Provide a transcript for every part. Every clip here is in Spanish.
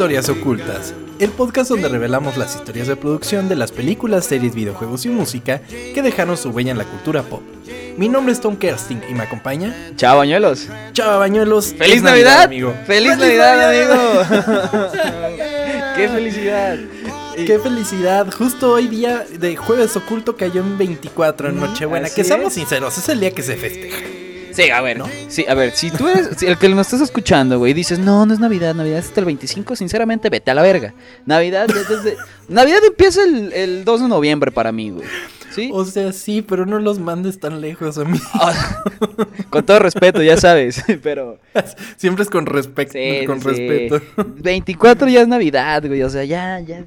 Historias Ocultas, el podcast donde revelamos las historias de producción de las películas, series, videojuegos y música que dejaron su huella en la cultura pop. Mi nombre es Tom Kersting y me acompaña Chao, bañuelos. Chava Bañuelos. ¡Feliz Navidad! amigo! ¡Feliz, Navidad, amigo! ¡Qué felicidad! ¡Qué felicidad! Justo hoy día de Jueves Oculto cayó en 24 en Nochebuena. así Que seamos es. sinceros, es el día que se festeja. Sí, a ver, Sí, a ver, si tú eres si el que nos estás escuchando, güey, dices, no, no es Navidad, Navidad es hasta el 25, sinceramente, vete a la verga. Navidad desde... Navidad empieza el, el 2 de noviembre para mí, güey. ¿Sí? O sea, sí, pero no los mandes tan lejos a mí. Ah, Con todo respeto, ya sabes, pero... Siempre es con, respecto Sí, con sí, respeto. 24 ya es Navidad, güey. O sea, ya, ya.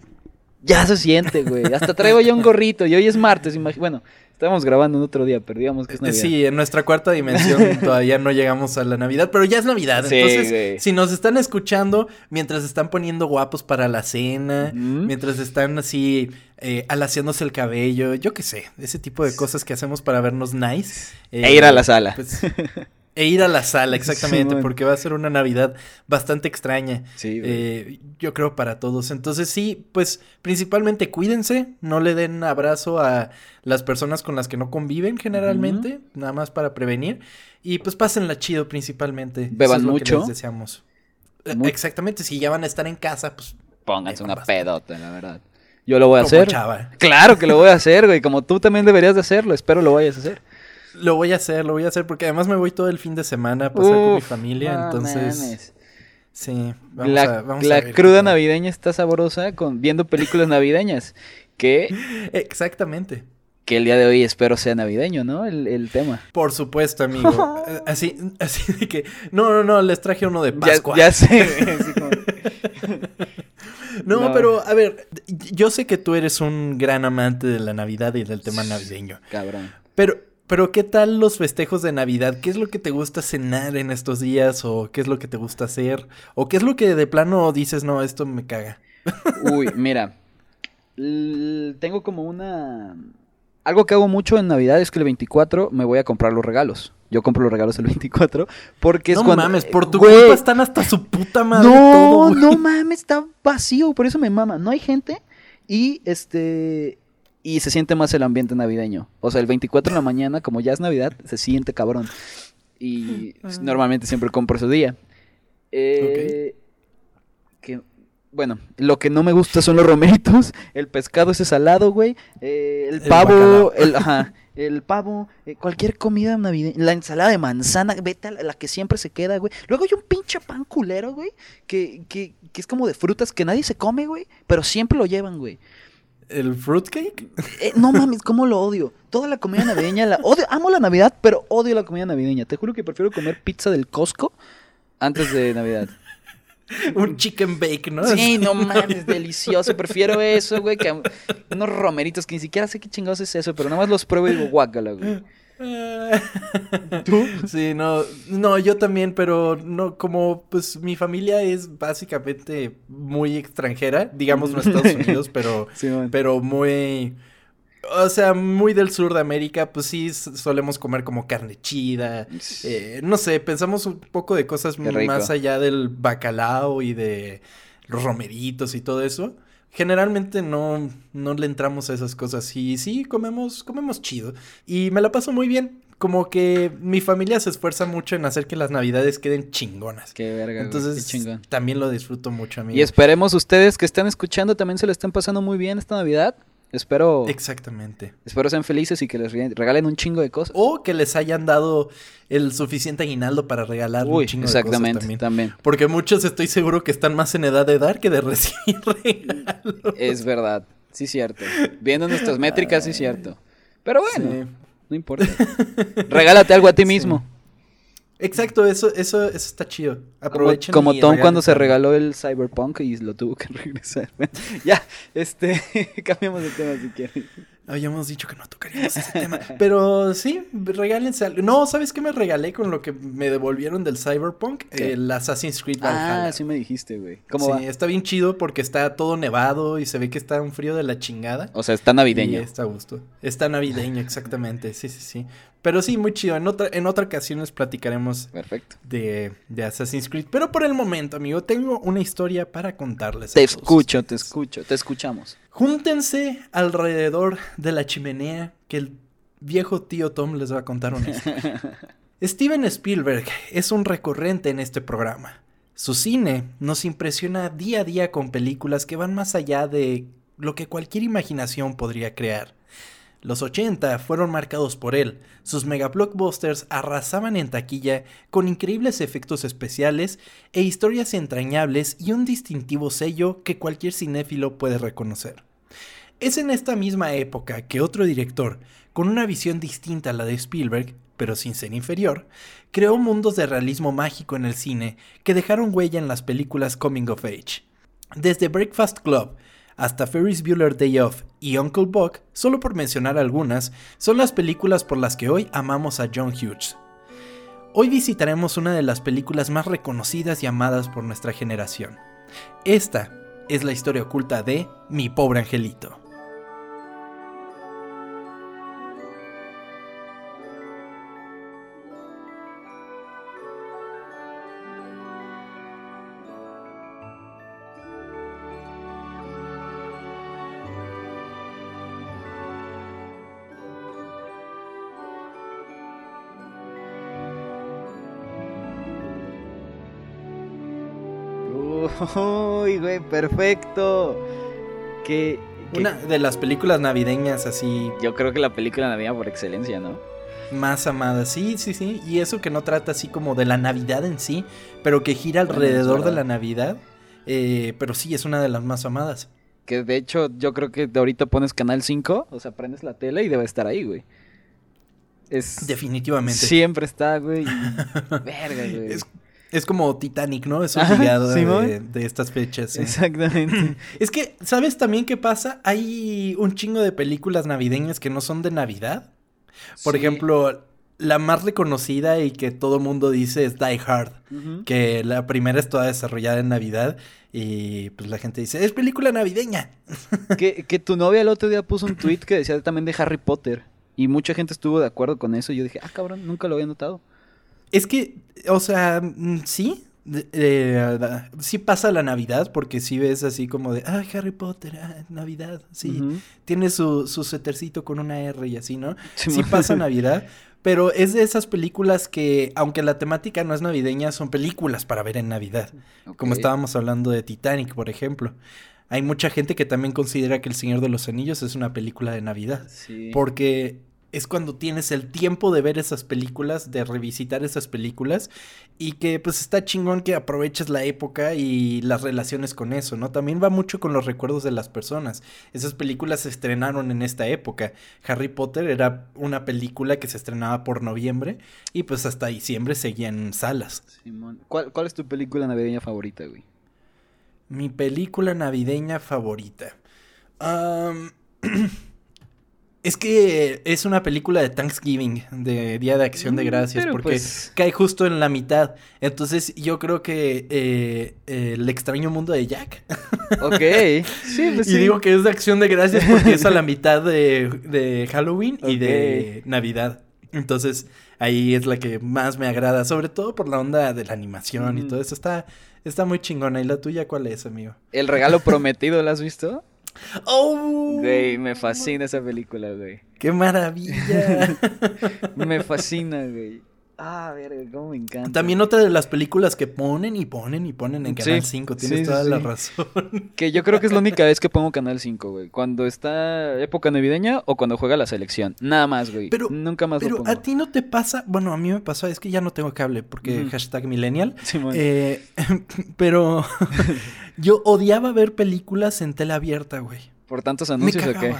Ya se siente, güey. Hasta traigo ya un gorrito. Y hoy es martes, imag- Bueno, estábamos grabando en otro día, pero digamos que es Navidad. Sí, en nuestra cuarta dimensión todavía no llegamos a la Navidad, pero ya es Navidad. Sí, Entonces, güey. si nos están escuchando mientras están poniendo guapos para la cena, mientras están así eh, alaciándose el cabello, yo qué sé, ese tipo de cosas que hacemos para vernos nice. eh, E ir a la sala. pues, e ir a la sala, exactamente, porque va a ser una Navidad bastante extraña. Sí. Eh, yo creo para todos. Entonces sí, pues principalmente cuídense, no le den abrazo a las personas con las que no conviven generalmente, nada más para prevenir. Y pues pásenla chido principalmente. Eso Beban es lo que mucho. les deseamos. Mu- Exactamente, si ya van a estar en casa, pues Pónganse una bastante. pedota, la verdad. Yo lo voy a Como hacer. chava. Claro que lo voy a hacer, güey. Como tú también deberías de hacerlo. Espero lo vayas a hacer. Lo voy a hacer, lo voy a hacer porque además me voy todo el fin de semana a pasar con mi familia, no entonces mames. sí, vamos la a, vamos a la ver cruda navideña está sabrosa con viendo películas navideñas. Que, Exactamente. que el día de hoy espero sea navideño, ¿no? El, el tema. Por supuesto, amigo. Eh, Así, así de que. No, no, no, les traje uno de Pascua. ya sé. así como- No, No. pero a ver, yo sé que tú eres un gran amante de la Navidad y del tema navideño. Cabrón. Pero, pero ¿qué tal los festejos de Navidad? ¿Qué es lo que te gusta cenar en estos días? ¿O qué es lo que te gusta hacer? ¿O qué es lo que de plano dices, no, esto me caga? Uy, mira. tengo como una. Algo que hago mucho en Navidad es que el 24 me voy a comprar los regalos. Yo compro los regalos el 24 porque es no cuando. mames, por tu Güey, culpa están hasta su puta madre No, todo, no mames, está vacío, por eso me mama. No hay gente y este. Y se siente más el ambiente navideño. O sea, el 24 en la mañana, como ya es Navidad, se siente cabrón. Y Ah. normalmente siempre compro ese día. Eh, que, bueno, lo que no me gusta son los romeritos. El pescado ese salado, güey. eh, el El pavo, bacalao. el, ajá, el pavo, eh, cualquier comida navideña. La ensalada de manzana, vete a la, la que siempre se queda, güey. Luego hay un pinche pan culero, güey. Que, que, que es como de frutas que nadie se come, güey. Pero siempre lo llevan, güey. ¿El fruitcake? Eh, no mames, cómo lo odio. Toda la comida navideña la odio. Amo la Navidad, pero odio la comida navideña. Te juro que prefiero comer pizza del Costco antes de Navidad. Un chicken bake, ¿no? Sí, no mames, delicioso. Prefiero eso, güey, que unos romeritos que ni siquiera sé qué chingados es eso, pero nada más los pruebo y digo, guácala, güey. ¿Tú? Sí, no, no, yo también, pero no, como pues mi familia es básicamente muy extranjera, digamos no Estados Unidos, pero, Simón. pero muy, o sea, muy del sur de América, pues sí solemos comer como carne chida, eh, no sé, pensamos un poco de cosas más allá del bacalao y de los romeritos y todo eso. Generalmente no, no le entramos a esas cosas y sí, comemos, comemos chido. Y me la paso muy bien. Como que mi familia se esfuerza mucho en hacer que las navidades queden chingonas. Qué verga, güey, Entonces qué chingón. también lo disfruto mucho, amigo. Y esperemos ustedes que están escuchando también se lo estén pasando muy bien esta Navidad. Espero, Exactamente. espero sean felices y que les re- regalen un chingo de cosas. O que les hayan dado el suficiente aguinaldo para regalar Uy, un chingo exactamente, de cosas también. también. Porque muchos estoy seguro que están más en edad de dar que de recibir regalos. Es verdad, sí cierto. Viendo nuestras métricas, sí cierto. Pero bueno, Sí. no importa. Regálate algo a ti mismo. Exacto, eso, eso, eso está chido. Como, Aprovechen. como y Tom cuando se regaló el Cyberpunk y lo tuvo que regresar. ya, este, cambiamos de tema si quieres. Habíamos dicho que no tocaríamos ese tema. Pero sí, regálense algo. No, ¿sabes qué me regalé con lo que me devolvieron del Cyberpunk? ¿Qué? El Assassin's Creed Valhalla. Ah, sí me dijiste, güey. ¿Cómo sí, va? está bien chido porque está todo nevado y se ve que está un frío de la chingada. O sea, está navideño. Y está a gusto. Está navideño, exactamente. Sí, sí, sí. Pero sí, muy chido. En otra, en otra ocasión les platicaremos Perfecto. de, de Assassin's Creed. Pero por el momento, amigo, tengo una historia para contarles. Te escucho, te escucho, te escuchamos. Júntense alrededor de la chimenea que el viejo tío Tom les va a contar una historia. Steven Spielberg es un recurrente en este programa. Su cine nos impresiona día a día con películas que van más allá de lo que cualquier imaginación podría crear. Los 80 fueron marcados por él. Sus megablockbusters arrasaban en taquilla con increíbles efectos especiales e historias entrañables y un distintivo sello que cualquier cinéfilo puede reconocer. Es en esta misma época que otro director, con una visión distinta a la de Spielberg, pero sin ser inferior, creó mundos de realismo mágico en el cine que dejaron huella en las películas Coming of Age. Desde Breakfast Club hasta Ferris Bueller Day Off y Uncle Buck, solo por mencionar algunas, son las películas por las que hoy amamos a John Hughes. Hoy visitaremos una de las películas más reconocidas y amadas por nuestra generación. Esta es la historia oculta de Mi pobre angelito. Uy, güey, perfecto. Que, que- Una de las películas navideñas así Yo creo que la película navideña por excelencia, ¿no? más amadas. Sí, sí, sí. Y eso que no trata así como de la Navidad en sí, pero que gira alrededor de la Navidad. eh, pero sí, es una de las más amadas. Que de hecho, yo creo que de ahorita pones Canal 5, o sea, prendes la tele y debe estar ahí, güey. Es... Definitivamente. Siempre está, güey. Verga, güey. Es, es como Titanic, ¿no? Es obligado de, Simón. de estas fechas. sí. Exactamente. Es que, ¿sabes también qué pasa? Hay un chingo de películas navideñas que no son de Navidad. Por Sí. ejemplo, la más reconocida y que todo mundo dice es Die Hard. Que la primera es toda desarrollada en Navidad. Y pues la gente dice, es película navideña. que, que tu novia el otro día puso un tweet que decía también de Harry Potter. Y mucha gente estuvo de acuerdo con eso. Y yo dije, ah, cabrón, nunca lo había notado. Es que, o sea, mm, sí. eh, sí pasa la Navidad porque sí ves así como de, ah, Harry Potter, ah, Navidad, sí. Tiene su, su suétercito con una R y así, ¿no? Sí pasa Navidad, pero es de esas películas que, aunque la temática no es navideña, son películas para ver en Navidad. Como estábamos hablando de Titanic, por ejemplo. Hay mucha gente que también considera que El Señor de los Anillos es una película de Navidad. Sí. Porque es cuando tienes el tiempo de ver esas películas, de revisitar esas películas y que pues está chingón que aproveches la época y las relaciones con eso, ¿no? También va mucho con los recuerdos de las personas. Esas películas se estrenaron en esta época. Harry Potter era una película que se estrenaba por noviembre y pues hasta diciembre seguía en salas. Simón. ¿Cuál, ¿Cuál es tu película navideña favorita, güey? Mi película navideña favorita. Am, es que es una película de Thanksgiving, de Día de Acción de Mm, Gracias, pero porque pues- cae justo en la mitad. Entonces yo creo que eh, eh, El extraño mundo de Jack. Ok. Sí, pues Y sí. digo que es de Acción de Gracias porque es a la mitad de, de Halloween y de Navidad. Entonces ahí es la que más me agrada, sobre todo por la onda de la animación y Ujú. todo eso. Está, está muy chingona. ¿Y la tuya cuál es, amigo? El regalo prometido, ¿la has visto? ¡Oh! Güey, me fascina esa película, güey. ¡Qué maravilla! Me fascina, güey. Ah, verga, cómo me encanta. También otra de las películas que ponen y ponen y ponen en Sí, Canal 5. Tienes sí, sí, toda la sí. razón. Que yo creo que es la única vez que pongo Canal 5, güey. Cuando está época navideña o cuando juega la selección. Nada más, güey. Pero- Nunca más lo Pero pongo. a ti no te pasa, bueno, a mí me pasó, es que ya no tengo cable porque hashtag millennial. Simón. Eh, pero yo odiaba ver películas en tela abierta, güey. ¿Por tantos Me anuncios o qué?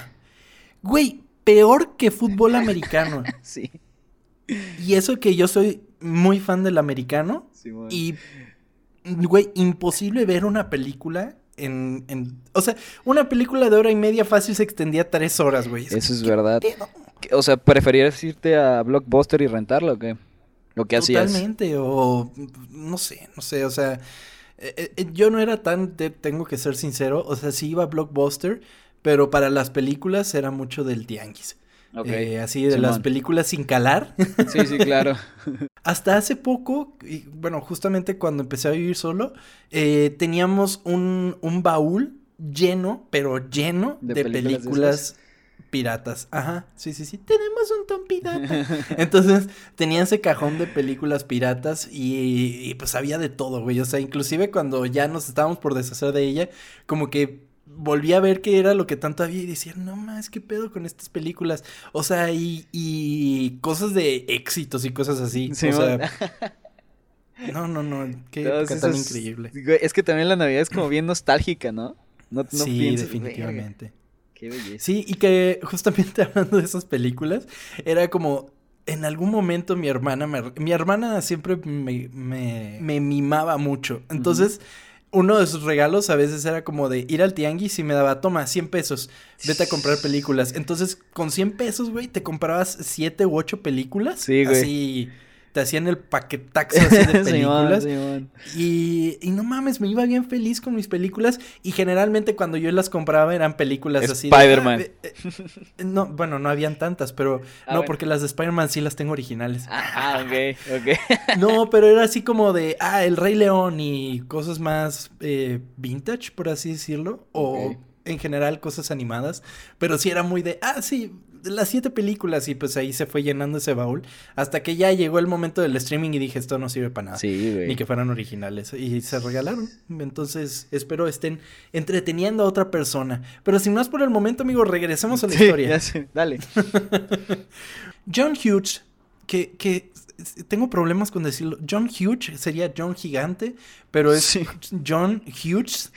Güey, peor que fútbol americano. Sí. Y eso que yo soy muy fan del americano. Y, güey, imposible ver una película en, en... O sea, una película de hora y media fácil se extendía tres horas, güey. Eso es verdad. O sea, ¿preferías irte a Blockbuster y rentarlo o qué? Lo que hacías. Totalmente, o no sé, no sé, o sea, eh, eh, yo no era tan, tengo que ser sincero, o sea, sí iba a Blockbuster, pero para las películas era mucho del tianguis. Eh, así de las películas sin calar. Sí, sí, claro. Hasta hace poco, y, bueno, justamente cuando empecé a vivir solo, teníamos un, un, baúl lleno, pero lleno de, películas piratas. Ajá, sí, sí, sí. Tenemos un ton pirata. Entonces tenía ese cajón de películas piratas y, pues había de todo, güey. O sea, inclusive cuando ya nos estábamos por deshacer de ella, como que volví a ver qué era lo que tanto había y decía, no más, qué pedo con estas películas. O sea, y, y cosas de éxitos y cosas así. o sea, no, no, no, qué tan increíble. Es que también la Navidad es como bien nostálgica, ¿no? no, sí, definitivamente. Sí, y que justamente hablando de esas películas, era como en algún momento mi hermana, mi hermana siempre me, me, mimaba mucho. Entonces, uno de sus regalos a veces era como de ir al tianguis y me daba, toma, 100 pesos, vete a comprar películas. Entonces, con 100 pesos, güey, te comprabas 7 u 8 películas. Sí, güey. Así te hacían el paquetaxo así de películas. y, y, no mames, me iba bien feliz con mis películas. Y generalmente cuando yo las compraba eran películas así de. Spider-Man. Eh, eh, no, bueno, no habían tantas, pero ah, no, porque las de Spider-Man sí las tengo originales. Ah, ok, ok. no, pero era así como de, ah, El Rey León y cosas más eh, vintage, por así decirlo. O en general cosas animadas. Pero sí era muy de, ah, sí, las siete películas y pues ahí se fue llenando ese baúl hasta que ya llegó el momento del streaming y dije esto no sirve para nada. Ni que fueran originales y se regalaron. Entonces espero estén entreteniendo a otra persona. Pero sin más por el momento, amigo, regresemos a la historia. Dale. John Hughes, que, que tengo problemas con decirlo. John Hughes sería John Gigante, pero es John Hughes.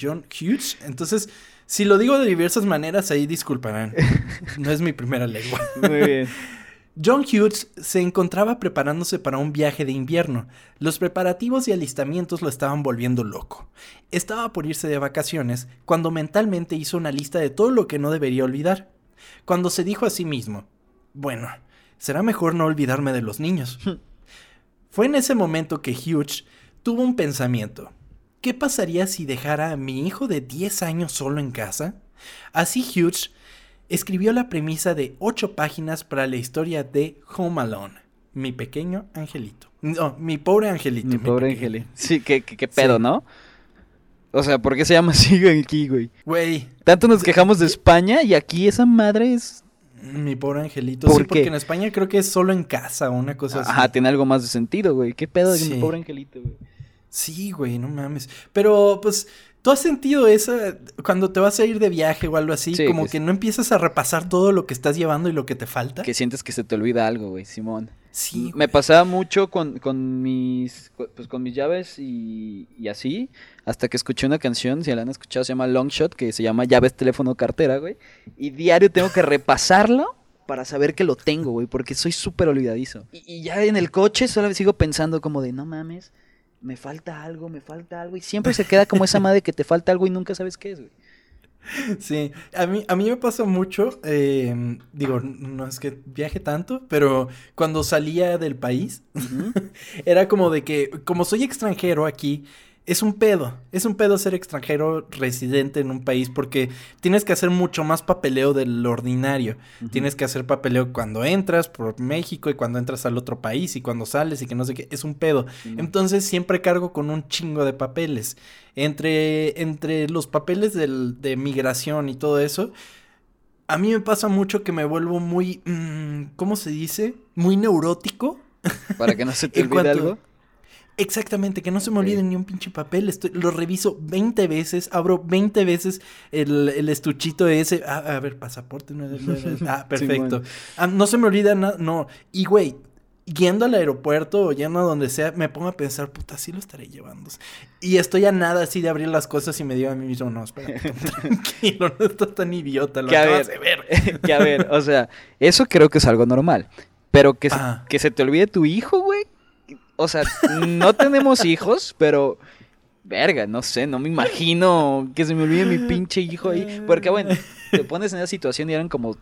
John Hughes. Entonces, si lo digo de diversas maneras, ahí disculparán. No es mi primera lengua. Muy bien. John Hughes se encontraba preparándose para un viaje de invierno. Los preparativos y alistamientos lo estaban volviendo loco. Estaba por irse de vacaciones cuando mentalmente hizo una lista de todo lo que no debería olvidar. Cuando se dijo a sí mismo, bueno, será mejor no olvidarme de los niños. Fue en ese momento que Hughes tuvo un pensamiento. ¿Qué pasaría si dejara a mi hijo de 10 años solo en casa? Así Hughes escribió la premisa de 8 páginas para la historia de Home Alone, mi pequeño angelito. No, mi pobre angelito. Mi, pobre angelito. Sí, qué, qué, pedo, ¿no? O sea, ¿por qué se llama así aquí, güey? Güey. Tanto nos quejamos de España y aquí esa madre es... Mi pobre angelito. sí, porque en España creo que es solo en casa o una cosa así. Ajá, tiene algo más de sentido, güey. ¿Qué pedo de mi pobre angelito, güey? Sí, güey, no mames. Pero, pues, ¿tú has sentido esa cuando te vas a ir de viaje o algo así? como que, no empiezas a repasar todo lo que estás llevando y lo que te falta. Que sientes que se te olvida algo, güey, Simón. Sí. Me pasaba mucho con, con mis pues, con mis llaves y, y, así, hasta que escuché una canción, si la han escuchado, se llama Longshot, que se llama llaves, teléfono, cartera, güey. Y diario tengo que repasarlo para saber que lo tengo, güey, porque soy súper olvidadizo. Y, y, ya en el coche solo sigo pensando como de, no mames, me falta algo, me falta algo. Y siempre se queda como esa madre que te falta algo y nunca sabes qué es, güey. Sí, a mí, a mí me pasa mucho, em, digo, no es que viaje tanto, pero cuando salía del país, era como de que, como soy extranjero aquí, es un pedo. Es un pedo ser extranjero residente en un país porque tienes que hacer mucho más papeleo del ordinario. Tienes que hacer papeleo cuando entras por México y cuando entras al otro país y cuando sales y que no sé qué. Es un pedo. Entonces siempre cargo con un chingo de papeles. Entre, entre los papeles de migración y todo eso. A mí me pasa mucho que me vuelvo muy, mm, ¿cómo se dice? Muy neurótico. Para que no se te olvide algo. Exactamente, que no se me olvide ni un pinche papel. Estoy, lo reviso 20 veces, abro 20 veces el, el estuchito ese. Ah, a ver, pasaporte. ah, perfecto. Ah, no se me olvida nada, no. Y güey, yendo al aeropuerto o yendo a donde sea, me pongo a pensar, puta, sí lo estaré llevando. Y estoy a nada así de abrir las cosas y me digo a mí mismo, no, espera, tranquilo, no estás tan idiota, lo que acabas de ver. que a ver, o sea, eso creo que es algo normal. Pero que, que se te olvide tu hijo, güey, o sea, no tenemos hijos, pero verga, no sé, no me imagino que se me olvide mi pinche hijo ahí. Porque bueno, te pones en esa situación y eran como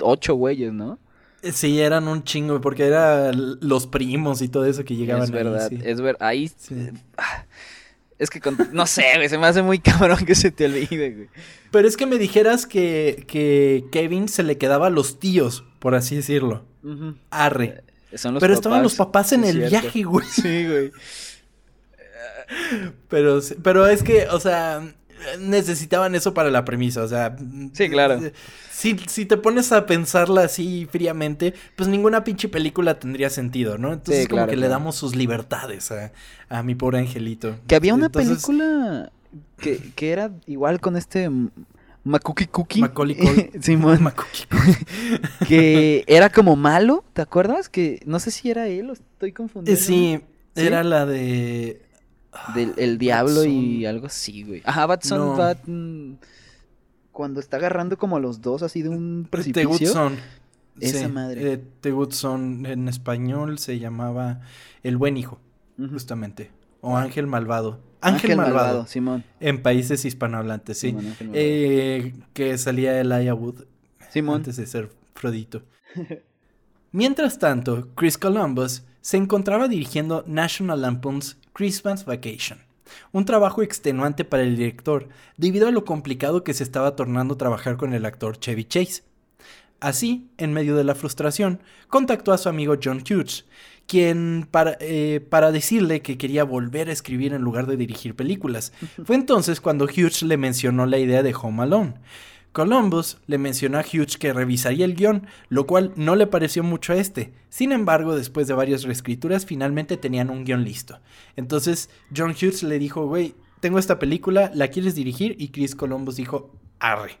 ocho güeyes, ¿no? Sí, eran un chingo, porque eran los primos y todo eso que llegaban Es verdad, ahí. sí. es verdad. Ahí. Sí. ah, Es que, con- no sé, güey, se me hace muy cabrón que se te olvide, güey. Pero es que me dijeras que, que Kevin se le quedaba a los tíos, por así decirlo. Ujú. Arre. Son los Pero estaban los papás en el cierto. viaje, güey. Sí, güey. Pero, pero es que, o sea, necesitaban eso para la premisa, o sea. Sí, claro. Si, si te pones a pensarla así fríamente, pues ninguna pinche película tendría sentido, ¿no? Entonces Sí, como claro, que le damos sus libertades a, a mi pobre angelito. Que había una Entonces, película que, que era igual con este M- Macuki Cookie. Simón. Macuki. que era como malo, ¿te acuerdas? Que no sé si era él o estoy Eh, confundiendo. Sí, ¿Sí? era la de... Del el diablo y algo así, güey. Ajá, Batson, No. Bat... mm, Cuando está agarrando como a los dos así de un precipicio. Son. Esa Sí, madre. eh, The Good Son en español se llamaba El Buen Hijo, justamente. O Ángel Malvado. Ángel, Malvado. Simón. En países hispanohablantes, sí. Simón. Eh, que salía Elijah Wood Simón. antes de ser Frodito. Mientras tanto, Chris Columbus se encontraba dirigiendo National Lampoon's Christmas Vacation, un trabajo extenuante para el director debido a lo complicado que se estaba tornando trabajar con el actor Chevy Chase. Así, en medio de la frustración, contactó a su amigo John Hughes, quien para, eh, para decirle que quería volver a escribir en lugar de dirigir películas. Fue entonces cuando Hughes le mencionó la idea de Home Alone. Columbus le mencionó a Hughes que revisaría el guion, lo cual no le pareció mucho a este. Sin embargo, después de varias reescrituras, finalmente tenían un guion listo. Entonces, John Hughes le dijo, güey, tengo esta película, ¿la quieres dirigir? Y Chris Columbus dijo, arre.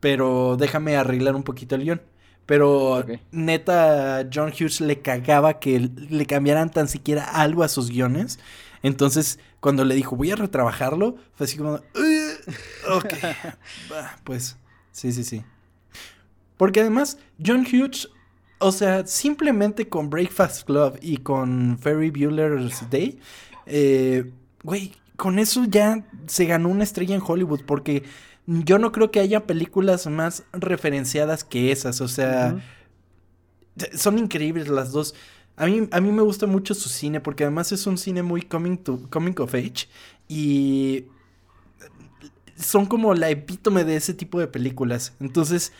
Pero déjame arreglar un poquito el guion. Pero neta, John Hughes le cagaba que le cambiaran tan siquiera algo a sus guiones. Entonces, cuando le dijo, voy a retrabajarlo, fue así como, "Uh, ok, pues, sí, sí, sí. Porque además, John Hughes, o sea, simplemente con Breakfast Club y con Ferry Bueller's Day, eh, güey, con eso ya se ganó una estrella en Hollywood, porque yo no creo que haya películas más referenciadas que esas, o sea, son increíbles las dos. A mí, a mí me gusta mucho su cine porque además es un cine muy coming, to, coming of age y son como la epítome de ese tipo de películas. Entonces,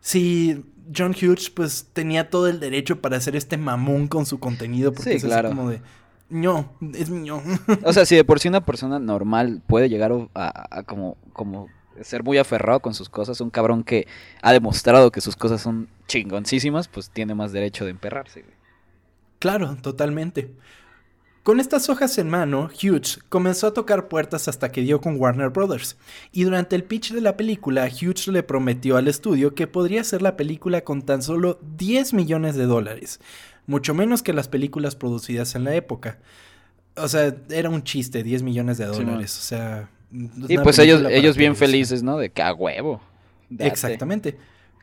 sí, John Hughes pues tenía todo el derecho para hacer este mamón con su contenido porque Sí, es así como de, no, es mío. O sea, si de por sí una persona normal puede llegar a, a como, como ser muy aferrado con sus cosas, un cabrón que ha demostrado que sus cosas son chingoncísimas, pues tiene más derecho de emperrarse, güey. Claro, totalmente. Con estas hojas en mano, Hughes comenzó a tocar puertas hasta que dio con Warner Brothers, y durante el pitch de la película, Hughes le prometió al estudio que podría hacer la película con tan solo 10 millones de dólares, mucho menos que las películas producidas en la época. O sea, era un chiste, 10 millones de Sí, dólares, o sea... Y pues ellos, ellos bien felices, ¿no? De que a huevo. date. Exactamente.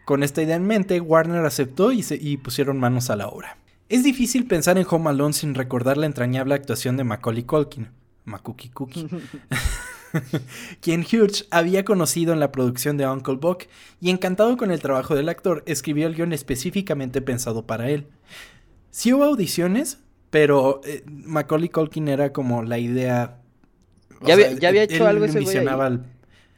Con esta idea en mente, Warner aceptó y, se- y pusieron manos a la obra. Es difícil pensar en Home Alone sin recordar la entrañable actuación de Macaulay Culkin, Makuki Cookie, quien Hughes había conocido en la producción de Uncle Buck y encantado con el trabajo del actor, escribió el guion específicamente pensado para él. Sí hubo audiciones, pero eh, Macaulay Culkin era como la idea... Ya había- ya había hecho algo ese güey envisionaba ahí. al-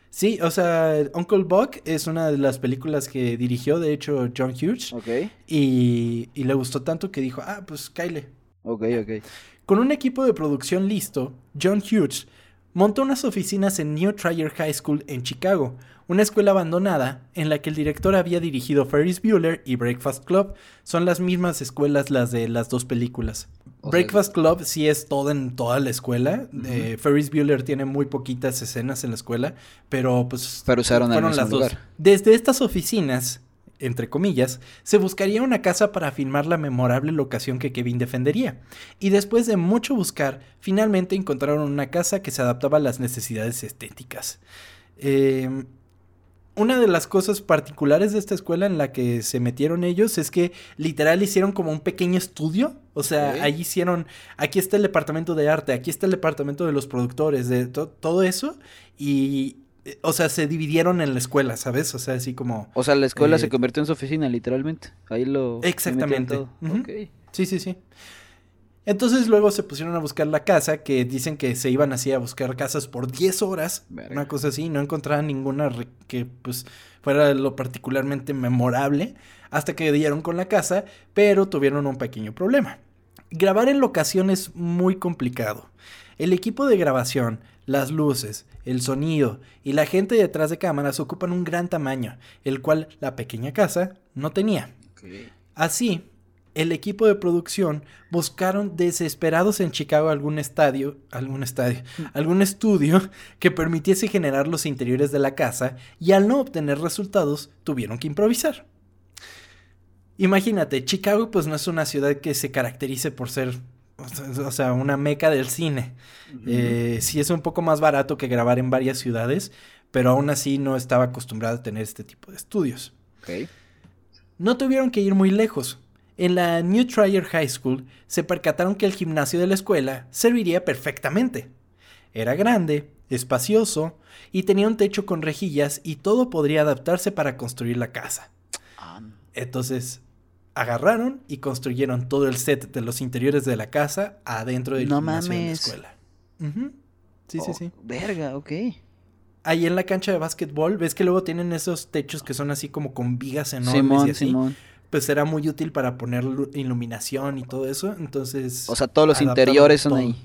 Sí, o sea, Uncle Buck es una de las películas que dirigió, de hecho, John Hughes. Ok, Y, y le gustó tanto que dijo, ah, pues Kyle. ok, ok. Con un equipo de producción listo, John Hughes montó unas oficinas en New Trier High School en Chicago, una escuela abandonada en la que el director había dirigido Ferris Bueller y Breakfast Club. Son las mismas escuelas las de las dos películas. O sea, Breakfast Club sí es todo en toda la escuela. Eh, Ferris Bueller tiene muy poquitas escenas en la escuela, pero pues Pero usaron fueron mismo las dos. Desde estas oficinas, entre comillas, se buscaría una casa para filmar la memorable locación que Kevin defendería. Y después de mucho buscar, finalmente encontraron una casa que se adaptaba a las necesidades estéticas. Eh, una de las cosas particulares de esta escuela en la que se metieron ellos es que literal hicieron como un pequeño estudio. O sea, Ok. ahí hicieron, aquí está el departamento de arte, aquí está el departamento de los productores, de to- todo eso. Y, eh, o sea, se dividieron en la escuela, ¿sabes? O sea, así como... O sea, la escuela Eh, se convirtió en su oficina, literalmente. Ahí lo. Exactamente. metieron todo. Ujú. Ok. Sí, sí, sí. Entonces luego se pusieron a buscar la casa, que dicen que se iban así a buscar casas por 10 horas, Verga. una cosa así, no encontraban ninguna que pues fuera lo particularmente memorable, hasta que dieron con la casa, pero tuvieron un pequeño problema. Grabar en locación es muy complicado. El equipo de grabación, las luces, el sonido y la gente detrás de cámaras ocupan un gran tamaño, el cual la pequeña casa no tenía. Así, el equipo de producción buscaron desesperados en Chicago algún estadio, algún estadio, algún estudio que permitiese generar los interiores de la casa y al no obtener resultados tuvieron que improvisar. Imagínate, Chicago pues no es una ciudad que se caracterice por ser, o sea, una meca del cine. Eh, sí es un poco más barato que grabar en varias ciudades, pero aún así no estaba acostumbrado a tener este tipo de estudios. Ok. No tuvieron que ir muy lejos. En la New Trier High School se percataron que el gimnasio de la escuela serviría perfectamente. Era grande, espacioso y tenía un techo con rejillas y todo podría adaptarse para construir la casa. Entonces, agarraron y construyeron todo el set de los interiores de la casa adentro del No gimnasio de la escuela. Ujú. Sí, sí, Oh, sí. Verga, ok. Ahí en la cancha de básquetbol, ves que luego tienen esos techos que son así como con vigas enormes y así. Simón. Pues era muy útil para poner lu- iluminación y todo eso. Entonces. O sea, todos los interiores son todo. ahí.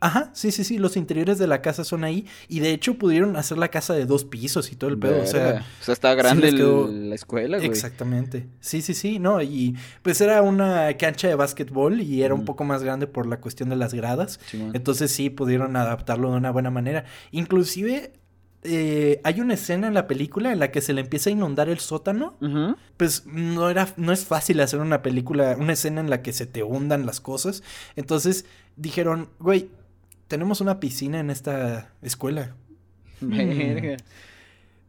Ajá, sí, sí, sí. Los interiores de la casa son ahí. Y de hecho pudieron hacer la casa de dos pisos y todo el pedo. O sea, o sea, está grande quedó- la escuela, güey. Exactamente. Sí, sí, sí, no, y pues era una cancha de básquetbol y era un poco más grande por la cuestión de las gradas. Simón. Entonces sí pudieron adaptarlo de una buena manera. Inclusive eh, hay una escena en la película en la que se le empieza a inundar el sótano. Pues no era, no es fácil hacer una película, una escena en la que se te hundan las cosas. Entonces dijeron, güey, tenemos una piscina en esta escuela. Verga.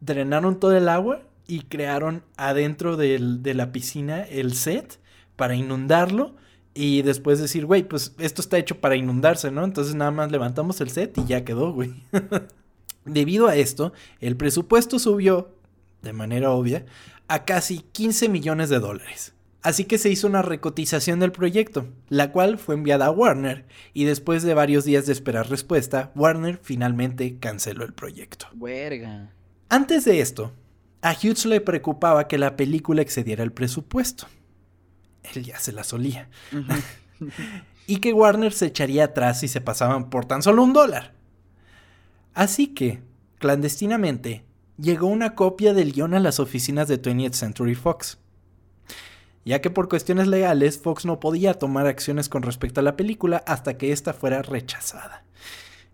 drenaron todo el agua y crearon adentro del- de la piscina el set para inundarlo y después decir, güey, pues esto está hecho para inundarse, ¿no? Entonces nada más levantamos el set y ya quedó, güey. Debido a esto, el presupuesto subió, de manera obvia, a casi 15 millones de dólares. Así que se hizo una recotización del proyecto, la cual fue enviada a Warner y después de varios días de esperar respuesta, Warner finalmente canceló el proyecto. Verga. Antes de esto, a Hughes le preocupaba que la película excediera el presupuesto. Él ya se la solía. Y que Warner se echaría atrás si se pasaban por tan solo un dólar. Así que, clandestinamente, llegó una copia del guion a las oficinas de 20th Century Fox. Ya que por cuestiones legales Fox no podía tomar acciones con respecto a la película hasta que ésta fuera rechazada.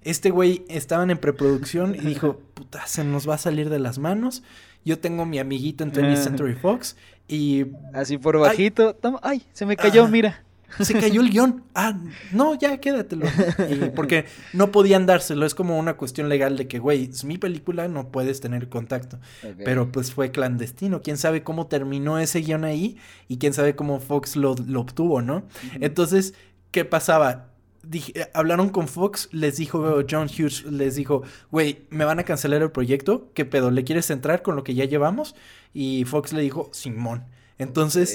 Este güey estaban en preproducción y dijo, puta, se nos va a salir de las manos. Yo tengo mi amiguito en 20th Century Fox y Así por bajito. Toma- Ay, se me cayó, mira. Se cayó el guion. Ah, no, ya quédatelo. Y porque no podían dárselo. Es como una cuestión legal de que, güey, es mi película, no puedes tener contacto. Pero pues fue clandestino. Quién sabe cómo terminó ese guion ahí y quién sabe cómo Fox lo, lo obtuvo, ¿no? Entonces, ¿qué pasaba? Dije- eh, hablaron con Fox, les dijo John Hughes, les dijo, güey, me van a cancelar el proyecto, ¿qué pedo? ¿Le quieres entrar con lo que ya llevamos? Y Fox le dijo, Simón. Entonces.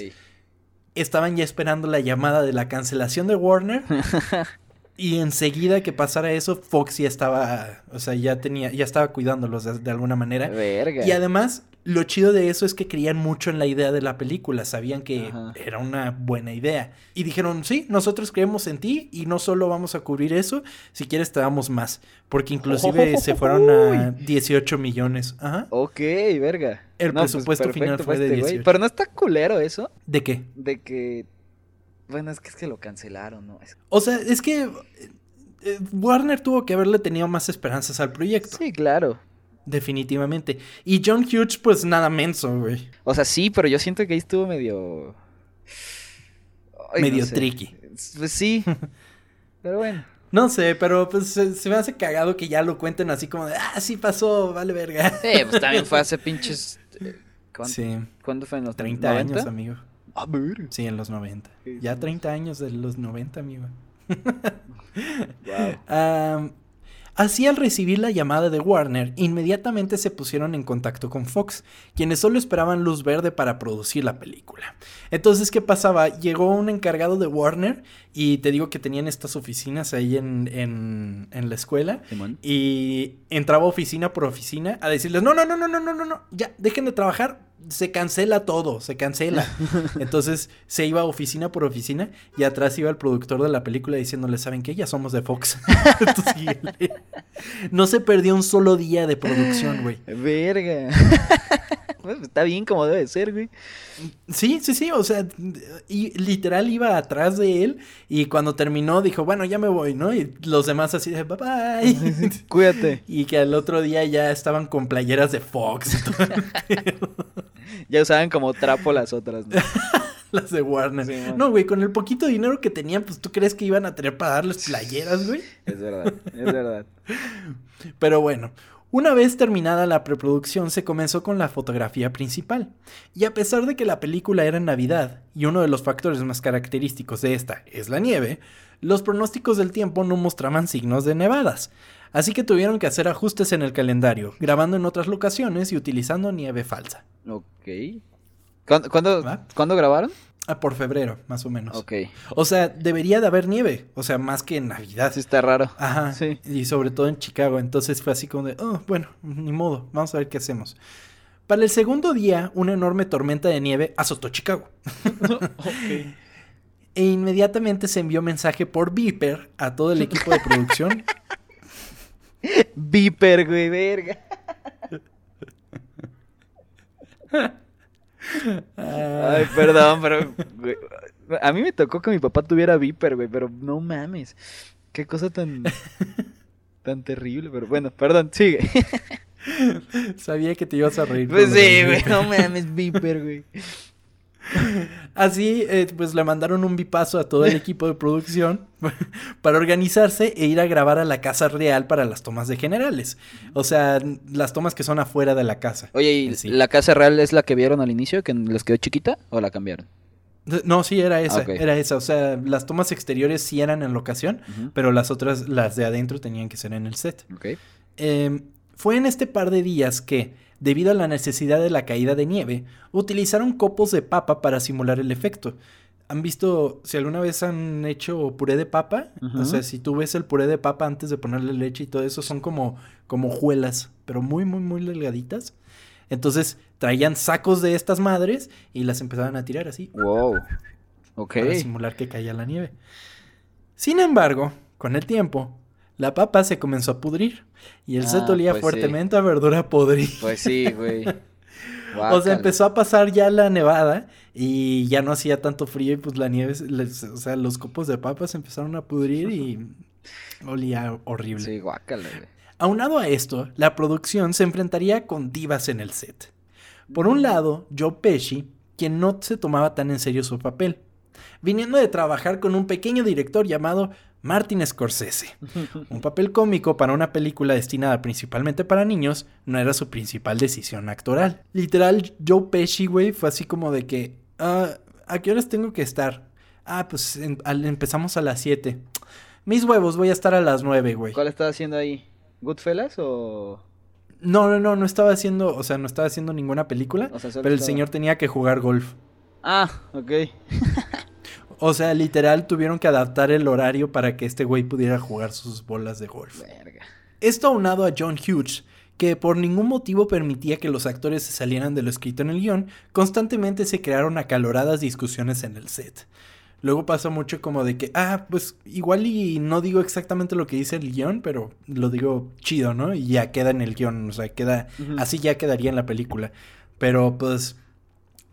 Estaban ya esperando la llamada de la cancelación de Warner. y enseguida que pasara eso, Fox ya estaba, o sea, ya tenía, ya estaba cuidándolos de, de alguna manera. Verga. Y además, lo chido de eso es que creían mucho en la idea de la película, sabían que Ajá. era una buena idea. Y dijeron, sí, nosotros creemos en ti y no solo vamos a cubrir eso, si quieres te damos más. Porque inclusive se fueron a 18 millones. Ajá. Ok, verga. El No, pues, presupuesto final fue para de este güey. 18. Pero no está culero eso. ¿De qué? De que. Bueno, es que es que lo cancelaron, ¿no? Es- O sea, es que eh, Warner tuvo que haberle tenido más esperanzas al proyecto. Sí, claro. Definitivamente. Y John Hughes, pues nada menso, güey. O sea, sí, pero yo siento que ahí estuvo medio. Ay, no Medio sé. tricky. Pues sí. pero bueno. No sé, pero pues se, se me hace cagado que ya lo cuenten así como de, ah, sí pasó, vale verga. Sí, pues también fue hace pinches. eh, ¿cuánto, Sí, ¿Cuándo fue en los 30 90? años, amigo. Sí, en los 90. Ya 30 años de los 90, amigo. Así al recibir la llamada de Warner, inmediatamente se pusieron en contacto con Fox, quienes solo esperaban luz verde para producir la película. Entonces, ¿qué pasaba? Llegó un encargado de Warner y te digo que tenían estas oficinas ahí en, en, la escuela y entraba oficina por oficina a decirles, no, no, no, no, no, no, no, ya, dejen de trabajar, se cancela todo, se cancela. Entonces se iba oficina por oficina y atrás iba el productor de la película diciéndole, ¿saben qué? Ya somos de Fox. Entonces, no se perdió un solo día de producción, güey. Verga. Pues, está bien como debe ser, güey. Sí, sí, sí, o sea, y literal iba atrás de él y cuando terminó dijo, bueno, ya me voy, ¿no? Y los demás así de, bye bye. Cuídate. Y que al otro día ya estaban con playeras de Fox y todo. Ya usaban como trapo las otras, ¿no? Las de Warner. Sí, no, güey, con el poquito dinero que tenían, pues tú crees que iban a tener para darles playeras, güey. Es verdad, es verdad. Pero bueno, una vez terminada la preproducción se comenzó con la fotografía principal. Y a pesar de que la película era en Navidad, y uno de los factores más característicos de esta es la nieve, los pronósticos del tiempo no mostraban signos de nevadas. Así que tuvieron que hacer ajustes en el calendario, grabando en otras locaciones y utilizando nieve falsa. Ok. ¿Cuándo, cuándo, ¿Va? ¿cuándo grabaron? Ah, por febrero, más o menos. Ok. O sea, debería de haber nieve, o sea, más que en Navidad. Sí está raro. Ajá. Sí. Y sobre todo en Chicago. Entonces fue así como de, oh, bueno, ni modo, vamos a ver qué hacemos. Para el segundo día, una enorme tormenta de nieve azotó Chicago. E inmediatamente se envió mensaje por Viper a todo el equipo de producción. Viper, güey, verga. Ay, perdón, pero. güey, a mí me tocó que mi papá tuviera Viper, güey, pero no mames. Qué cosa tan. tan terrible, pero bueno, perdón, sigue. sabía que te ibas a reír. Pues sí, güey, no mames, Viper, güey. Así, eh, pues le mandaron un bipazo a todo el equipo de producción para organizarse e ir a grabar a la casa real para las tomas de generales. O sea, las tomas que son afuera de la casa. Oye, ¿y Sí. la casa real es la que vieron al inicio, que les quedó chiquita, o la cambiaron? No, sí, era esa, Ok. era esa. O sea, las tomas exteriores sí eran en locación, pero las otras, las de adentro, tenían que ser en el set. Ok. Eh, fue en este par de días que, debido a la necesidad de la caída de nieve, utilizaron copos de papa para simular el efecto. ¿Han visto, si alguna vez han hecho puré de papa? O sea, si tú ves el puré de papa antes de ponerle leche y todo eso, son como, como juelas, pero muy, muy, muy delgaditas. Entonces traían sacos de estas madres y las empezaban a tirar así Wow. Ok. para simular que caía la nieve. Sin embargo, con el tiempo, la papa se comenzó a pudrir y el set Ah, olía pues sí. fuertemente a verdura podrida. Pues sí, güey. O sea, empezó a pasar ya la nevada y ya no hacía tanto frío y pues la nieve, les- o sea, los copos de papas empezaron a pudrir y olía horrible. Sí, guácala, güey. Aunado a esto, la producción se enfrentaría con divas en el set. Por un lado, Joe Pesci, quien no se tomaba tan en serio su papel, viniendo de trabajar con un pequeño director llamado Martin Scorsese. Un papel cómico para una película destinada principalmente para niños no era su principal decisión actoral. Literal, Joe Pesci, güey, fue así como de que, "Ah, ¿a qué horas tengo que estar? Ah, pues en- al- empezamos a las 7. Mis huevos, voy a estar a las 9, güey. ¿Cuál estaba haciendo ahí? ¿Goodfellas o...? No, no, no, no estaba haciendo, o sea, no estaba haciendo ninguna película, O sea, solo pero el señor tenía que jugar golf. Ah, ok. O sea, literal tuvieron que adaptar el horario para que este güey pudiera jugar sus bolas de golf. Verga. Esto aunado a John Hughes, que por ningún motivo permitía que los actores se salieran de lo escrito en el guion, constantemente se crearon acaloradas discusiones en el set. Luego pasó mucho como de que, ah, pues igual y no digo exactamente lo que dice el guion, pero lo digo chido, ¿no? Y ya queda en el guion, o sea, queda, así ya quedaría en la película. Pero pues,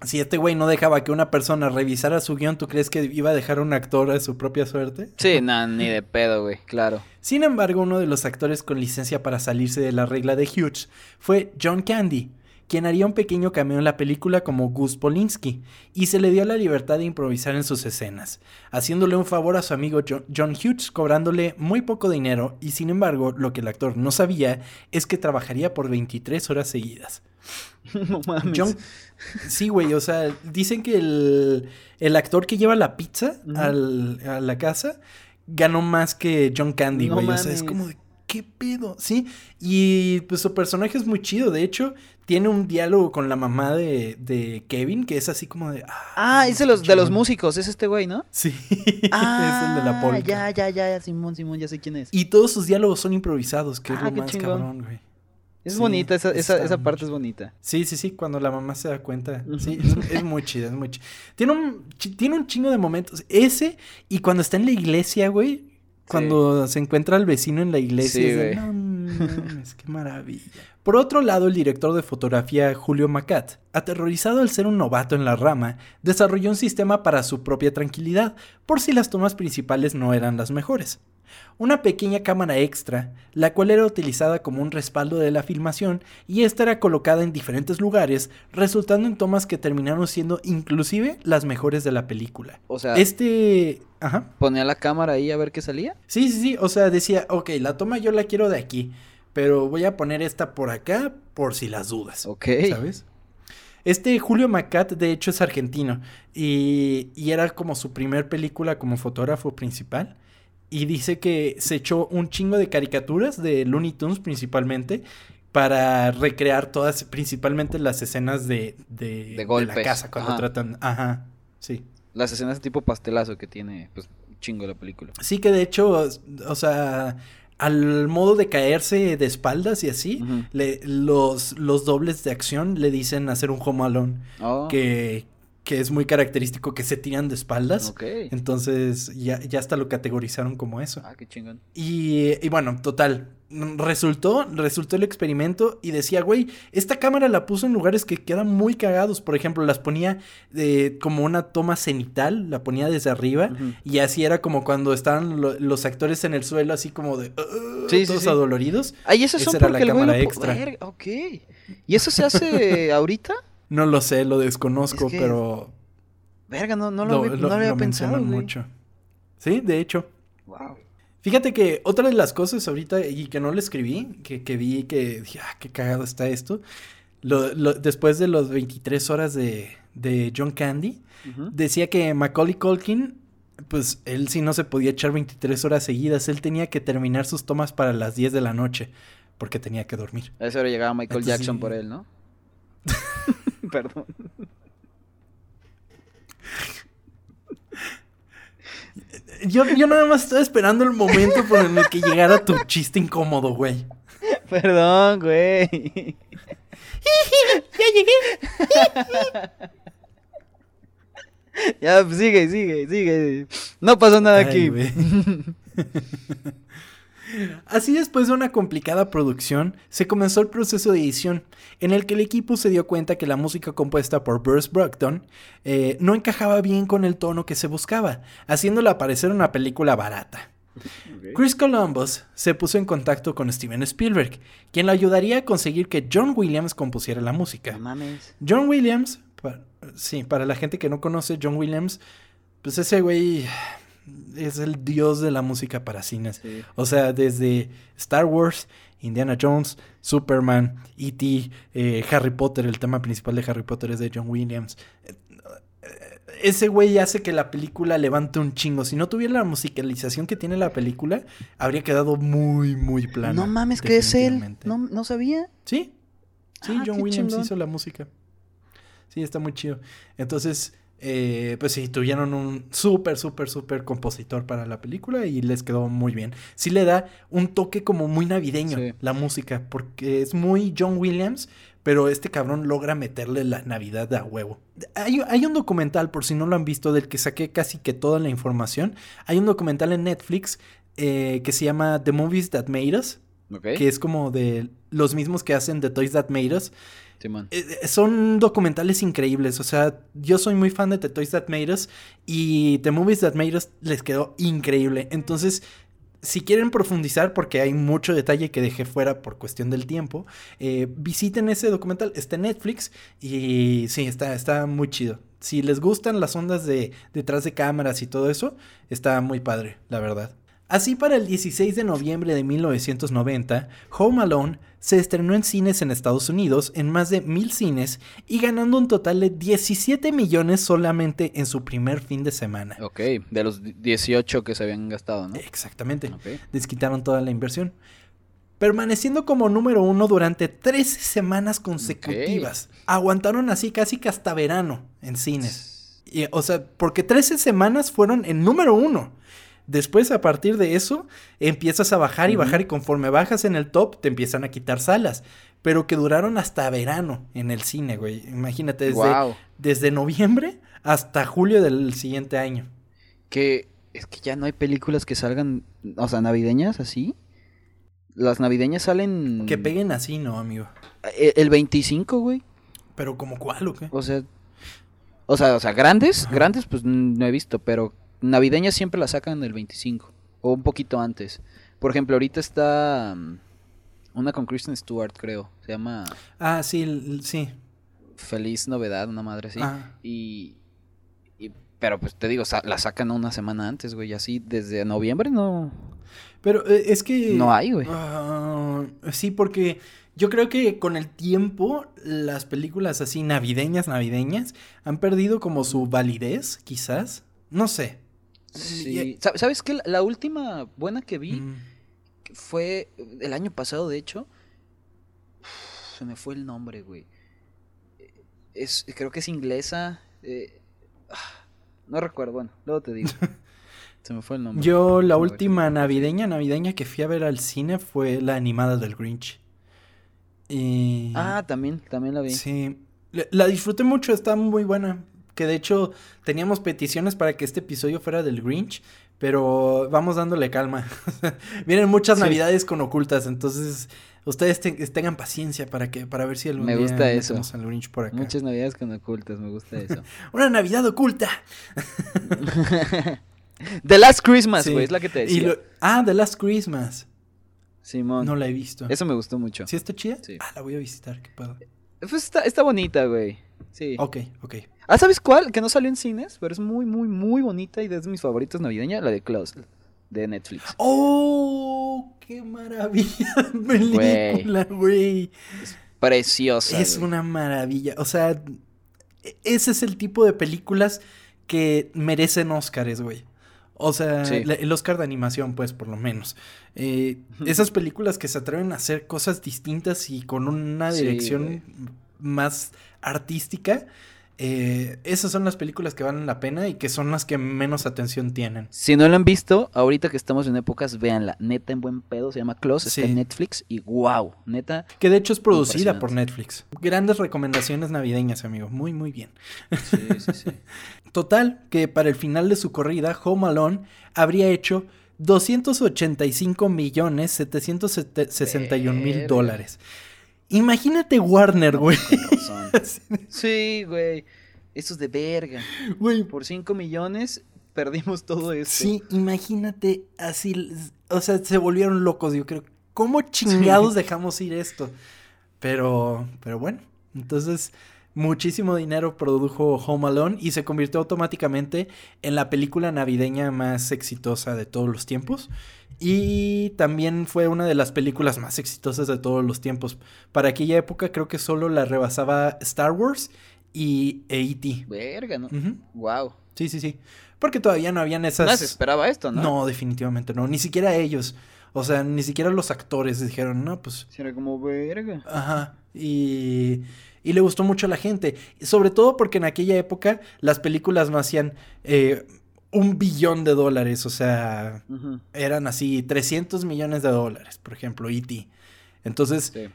si este güey no dejaba que una persona revisara su guion, ¿tú crees que iba a dejar a un actor a su propia suerte? Sí, no, ni de pedo, güey, claro. Sin embargo, uno de los actores con licencia para salirse de la regla de Hughes fue John Candy, quien haría un pequeño cameo en la película como Gus Polinski, y se le dio la libertad de improvisar en sus escenas, haciéndole un favor a su amigo Jo- John Hughes, cobrándole muy poco dinero, y sin embargo, lo que el actor no sabía es que trabajaría por 23 horas seguidas. No mames. John, sí, güey, o sea, dicen que el, el actor que lleva la pizza al- a la casa ganó más que John Candy, No güey. O sea, es como de, ¿qué pedo? Sí, y pues su personaje es muy chido. De hecho, tiene un diálogo con la mamá de, de Kevin que es así como de. Ah, es de los, de los chingón". músicos, es este güey, ¿no? Sí, Ah, es el de la polka. Ya, ya, ya, Simón, Simón, ya sé quién es. Y todos sus diálogos son improvisados, que es Ah, lo qué más chingón. cabrón, güey. Es sí, bonita, esa, esa, esa parte es bonita. Sí, sí, sí, cuando la mamá se da cuenta. Sí, es, es muy chida, es muy chida. Tiene un, tiene un chingo de momentos. Ese y cuando está en la iglesia, güey. Cuando se encuentra al vecino en la iglesia. Sí, es de, güey. no mames, qué maravilla. Por otro lado, el director de fotografía Julio Macat, aterrorizado al ser un novato en la rama, desarrolló un sistema para su propia tranquilidad, por si las tomas principales no eran las mejores. Una pequeña cámara extra, la cual era utilizada como un respaldo de la filmación y esta era colocada en diferentes lugares, resultando en tomas que terminaron siendo inclusive las mejores de la película. O sea, Este... Ajá. ponía la cámara ahí a ver qué salía. Sí, sí, sí. O sea, decía, ok, la toma yo la quiero de aquí, pero voy a poner esta por acá por si las dudas. Ok. ¿Sabes? Este Julio Macat, de hecho, es argentino y, y era como su primer película como fotógrafo principal. Y dice que se echó un chingo de caricaturas de Looney Tunes principalmente para recrear todas, principalmente las escenas de, de, De golpes, la casa cuando ajá. tratan. Ajá, sí. Las escenas tipo pastelazo que tiene, pues, chingo la película. Sí que de hecho, o sea, al modo de caerse de espaldas y así, le- los, los dobles de acción le dicen hacer un home alone, Oh, que, que es muy característico que se tiran de espaldas. ok. Entonces ya, ya hasta lo categorizaron como eso. Ah, qué chingón. Y, y bueno, total, resultó, resultó el experimento y decía, güey, esta cámara la puso en lugares que quedan muy cagados. Por ejemplo, las ponía eh, como una toma cenital, la ponía desde arriba. Y así era como cuando estaban lo- los actores en el suelo, así como de... Sí, todos sí. adoloridos. Ah, y esos Esa son era la cámara extra. Verga, ok. ¿Y eso se hace ahorita? No lo sé, lo desconozco, Es que pero... Verga, no, no lo, había- no lo había pensado, güey. mucho. Sí, de hecho. Wow. Fíjate que otra de las cosas ahorita y que no le escribí, que, que vi que dije, ah, qué cagado está esto. Lo- lo- después de los 23 horas de, de John Candy, decía que Macaulay Culkin, pues él sí no se podía echar 23 horas seguidas, él tenía que terminar sus tomas para las 10 de la noche, porque tenía que dormir. A esa hora llegaba Michael Entonces, Jackson sí. por él, ¿no? Perdón. Yo, yo nada más estaba esperando el momento por el que llegara tu chiste incómodo, güey. Perdón, güey. Ya llegué. Ya, pues, sigue, sigue, sigue. No pasó nada Ay, aquí. Así después de una complicada producción, se comenzó el proceso de edición, en el que el equipo se dio cuenta que la música compuesta por Bruce Brockton eh, no encajaba bien con el tono que se buscaba, haciéndola parecer una película barata. Chris Columbus se puso en contacto con Steven Spielberg, quien le ayudaría a conseguir que John Williams compusiera la música. Mames. John Williams, sí, para la gente que no conoce, John Williams, pues ese güey es el dios de la música para cines. Sí. O sea, desde Star Wars, Indiana Jones, Superman, E.T., eh, Harry Potter, el tema principal de Harry Potter es de John Williams. Eh, Ese güey hace que la película levante un chingo. Si no tuviera la musicalización que tiene la película, habría quedado muy, muy plana. No mames, que es él. No, no sabía. Sí, sí, Ah, John Williams chingón. hizo la música. Sí, está muy chido. Entonces, eh, pues sí, tuvieron un súper, súper, súper compositor para la película y les quedó muy bien. Sí le da un toque como muy navideño Sí. la música, porque es muy John Williams, pero este cabrón logra meterle la Navidad a huevo. Hay, hay un documental, por si no lo han visto, del que saqué casi que toda la información. Hay un documental en Netflix eh, que se llama The Movies That Made Us que es como de los mismos que hacen The Toys That Made Us. Eh, eh, son documentales increíbles, o sea, yo soy muy fan de The Toys That Made Us y The Movies That Made Us les quedó increíble. Entonces, si quieren profundizar, porque hay mucho detalle que dejé fuera por cuestión del tiempo, eh, visiten ese documental, está en Netflix y sí, está, está muy chido. Si les gustan las ondas de detrás de cámaras y todo eso, está muy padre, la verdad. Así para el 16 de noviembre de 1990, Home Alone se estrenó en cines en Estados Unidos en más de mil cines y ganando un total de 17 millones solamente en su primer fin de semana. Ok, de los 18 que se habían gastado, ¿no? Exactamente. Desquitaron toda la inversión. Permaneciendo como número uno durante 13 semanas consecutivas. Aguantaron así casi que hasta verano en cines. Y, o sea, porque 13 semanas fueron en número uno. Después, a partir de eso, empiezas a bajar y bajar y conforme bajas en el top, te empiezan a quitar salas. Pero que duraron hasta verano en el cine, güey. Imagínate, desde, Wow. desde noviembre hasta julio del siguiente año. Que es que ya no hay películas que salgan, o sea, navideñas así. Las navideñas salen Que peguen así, ¿no, amigo? e- el 25, güey. Pero como cuál o qué? O sea, o sea, o sea, grandes, grandes pues no he visto, pero navideñas siempre las sacan el 25 o un poquito antes. Por ejemplo, ahorita está mm, una con Kristen Stewart, creo. Se llama Ah, sí, sí. Feliz Novedad, una madre así. Ah. Y, y- pero pues te digo, sa- la sacan una semana antes, güey, así desde noviembre no. Pero eh, es que... No hay, güey. Ah, sí, porque yo creo que con el tiempo las películas así navideñas, navideñas, han perdido como su validez, quizás. No sé. Sí. Sa- ¿Sabes qué? La, última buena que vi Mm, fue el año pasado, de hecho. Se me fue el nombre, güey. Es, creo que es inglesa. eh, ah, no recuerdo, bueno, luego te digo. Se me fue el nombre. Yo la última navideña, navideña que fui a ver al cine fue la animada del Grinch. Y... Ah, también, también la vi. Sí, la- la disfruté mucho, está muy buena. Que de hecho teníamos peticiones para que este episodio fuera del Grinch, pero vamos dándole calma. Vienen muchas Sí. navidades con ocultas, entonces ustedes te- tengan paciencia para que para ver si algún Me día gusta eso. al Grinch por acá. Muchas navidades con ocultas, me gusta eso. Una Navidad oculta. The Last Christmas, Sí. güey, es la que te decía. lo- Ah, The Last Christmas. Simón. No la he visto. Eso me gustó mucho. ¿Sí está chida? Sí. Ah, la voy a visitar, qué padre. Pues está, está bonita, güey. Sí. Ok, ok. Ah, ¿sabes cuál? Que no salió en cines, pero es muy, muy, muy bonita y es de mis favoritos navideña, la de Klaus, de Netflix. ¡Oh! ¡Qué maravilla película, güey! Preciosa. Es una maravilla. O sea, e- ese es el tipo de películas que merecen Óscares, güey. O sea, Sí. la- el Oscar de animación, pues, por lo menos. Eh, esas películas que se atreven a hacer cosas distintas y con una dirección más artística. Eh, esas son las películas que valen la pena y que son las que menos atención tienen. Si no la han visto, ahorita que estamos en épocas, véanla. Neta en buen pedo, se llama Sí. está en Netflix y wow, neta. Que de hecho es producida por. Netflix. Grandes recomendaciones navideñas, amigo. Muy, muy bien. Sí, sí, sí. Total, que para el final de su corrida, Home Alone habría hecho 285 millones 761 mil dólares. Imagínate Warner, güey. Sí, güey. Estos de verga. Güey, Por 5 millones perdimos todo esto. sí, imagínate así. O sea, se volvieron locos, yo creo. ¿Cómo chingados dejamos ir esto? Pero, pero bueno, entonces muchísimo dinero produjo Home Alone y se convirtió automáticamente en la película navideña más exitosa de todos los tiempos. Y también fue una de las películas más exitosas de todos los tiempos. Para aquella época creo que solo la rebasaba Star Wars y E.T. Verga, ¿no? Ujú. Wow. Sí, sí, sí. Porque todavía no habían esas... No se esperaba esto, ¿no? No, definitivamente no. Ni siquiera ellos. O sea, ni siquiera los actores dijeron, no, pues Sí, Era como verga. Ajá. Y, y le gustó mucho a la gente. Sobre todo porque en aquella época las películas no hacían eh, un billón de dólares. O sea, eran así 300 millones de dólares, por ejemplo, E.T. Entonces, Sí.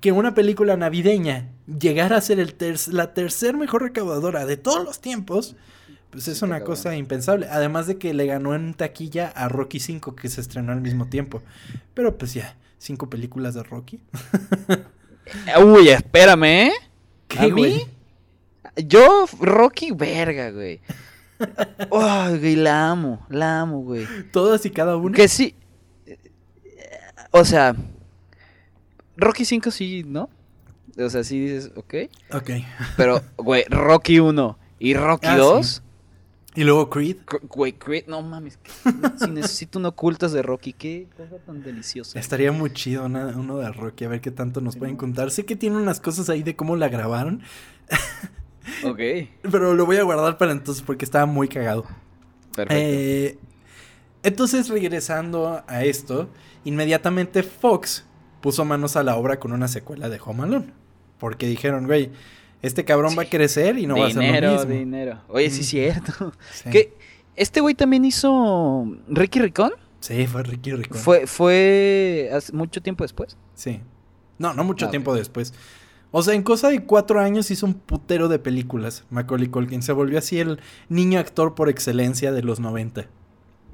que una película navideña llegara a ser el ter- la tercer mejor recaudadora de todos los tiempos, pues es Sí, una cosa impensable. Además de que le ganó en taquilla a Rocky 5, que se estrenó al mismo tiempo. Pero pues ya, cinco películas de Rocky. Uy, espérame, ¿eh? ¿Qué, ¿A mí? güey? Yo, Rocky, verga, güey. Ay, güey, la amo, la amo, güey. Todas y cada una. Que sí, o sea, Rocky 5 sí, ¿no? O sea, sí dices, ok. Ok. Pero, güey, Rocky 1 y Rocky Ah, 2. Y luego Creed. cr- Güey, Creed, no mames. si necesito un ocultas de Rocky, qué cosa tan deliciosa. Estaría muy chido una- uno de Rocky, a ver qué tanto nos pueden contar. Sé que tiene unas cosas ahí de cómo la grabaron, Ok, pero lo voy a guardar para entonces porque estaba muy cagado. perfecto. Eh, entonces, regresando a esto, inmediatamente Fox puso manos a la obra con una secuela de Home Alone. Porque dijeron, güey, este cabrón va a crecer y no va a ser lo mismo. dinero. Oye, sí, es cierto. Sí. ¿Qué? ¿Este güey también hizo Ricky Ricón? Sí, fue Ricky Ricón. ¿Fue, ¿Fue hace mucho tiempo después? Sí. No, no mucho Ah, tiempo ok. después. O sea, en cosa de cuatro años hizo un putero de películas. Macaulay Culkin se volvió así el niño actor por excelencia de los 90.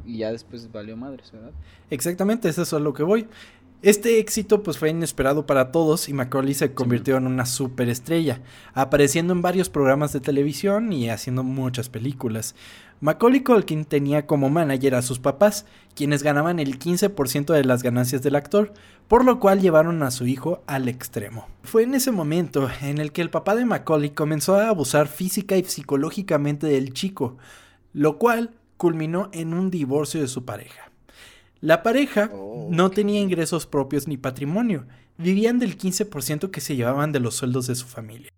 Y ya después valió madres, ¿verdad? Exactamente, eso es a lo que voy. Este éxito pues fue inesperado para todos y Macaulay se convirtió en una superestrella, apareciendo en varios programas de televisión y haciendo muchas películas. Macaulay Culkin tenía como manager a sus papás, quienes ganaban el 15% de las ganancias del actor, por lo cual llevaron a su hijo al extremo. Fue en ese momento en el que el papá de Macaulay comenzó a abusar física y psicológicamente del chico, lo cual culminó en un divorcio de su pareja. La pareja no tenía ingresos propios ni patrimonio, vivían del 15% que se llevaban de los sueldos de su familia.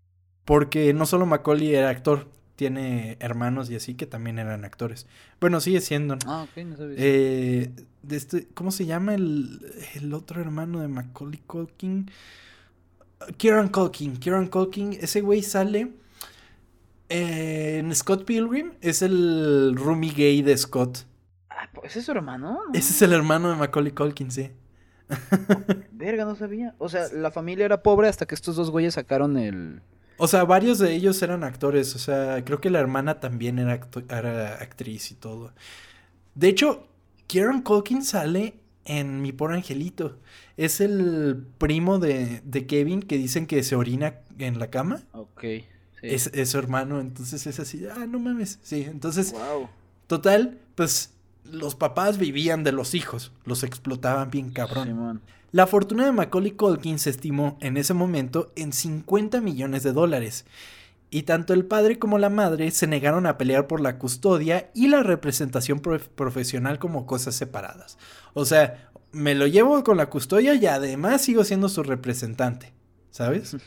Porque no solo Macaulay era actor, tiene hermanos y así que también eran actores. Bueno, sigue siendo. ¿no? Ah, ok, no sabía. Eh, de este, ¿Cómo se llama el, el otro hermano de Macaulay Culkin? Kieran Culkin. Kieran Culkin, ese güey sale eh, en Scott Pilgrim. Es el roomie gay de Scott. Ah, pues, ¿Ese es su hermano? No, Ese es el hermano de Macaulay Culkin, sí. Verga, no sabía. O sea, la familia era pobre hasta que estos dos güeyes sacaron el... O sea, varios de ellos eran actores. O sea, creo que la hermana también era, actriz y todo. De hecho, Kieran Culkin sale en Mi Pobre Angelito. Es el primo de, de Kevin que dicen que se orina en la cama. Ok, sí. Es, es su hermano. Entonces es así, ah, no mames. Sí, entonces, Wow. total, pues los papás vivían de los hijos. Los explotaban bien cabrón. Simón. La fortuna de Macaulay Culkin se estimó en ese momento en 50 millones de dólares. Y tanto el padre como la madre se negaron a pelear por la custodia y la representación prof- profesional como cosas separadas. O sea, me lo llevo con la custodia y además sigo siendo su representante. ¿Sabes?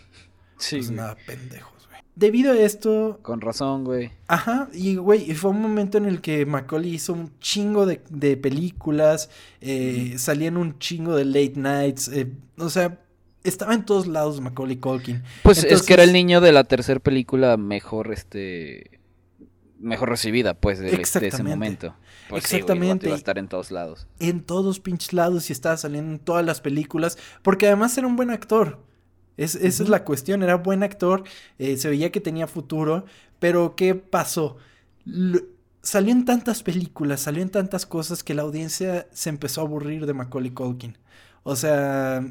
Sí, Pues nada, pendejos, güey. Debido a esto, Con razón, güey. Ajá, y güey, fue un momento en el que Macaulay hizo un chingo de, de películas, eh, salía en un chingo de late nights, eh, o sea, estaba en todos lados Macaulay Culkin. Pues es que era el niño de la tercera película mejor, este... Mejor recibida, pues, de, de ese Exactamente. momento. Pues sí, güey, Exactamente. iba a estar en todos lados. En todos pinches lados y estaba saliendo en todas las películas, porque además era un buen actor. Es, esa es la cuestión, era buen actor, eh, se veía que tenía futuro, pero ¿qué pasó? Lo- salió en tantas películas, salió en tantas cosas que la audiencia se empezó a aburrir de Macaulay Culkin. O sea...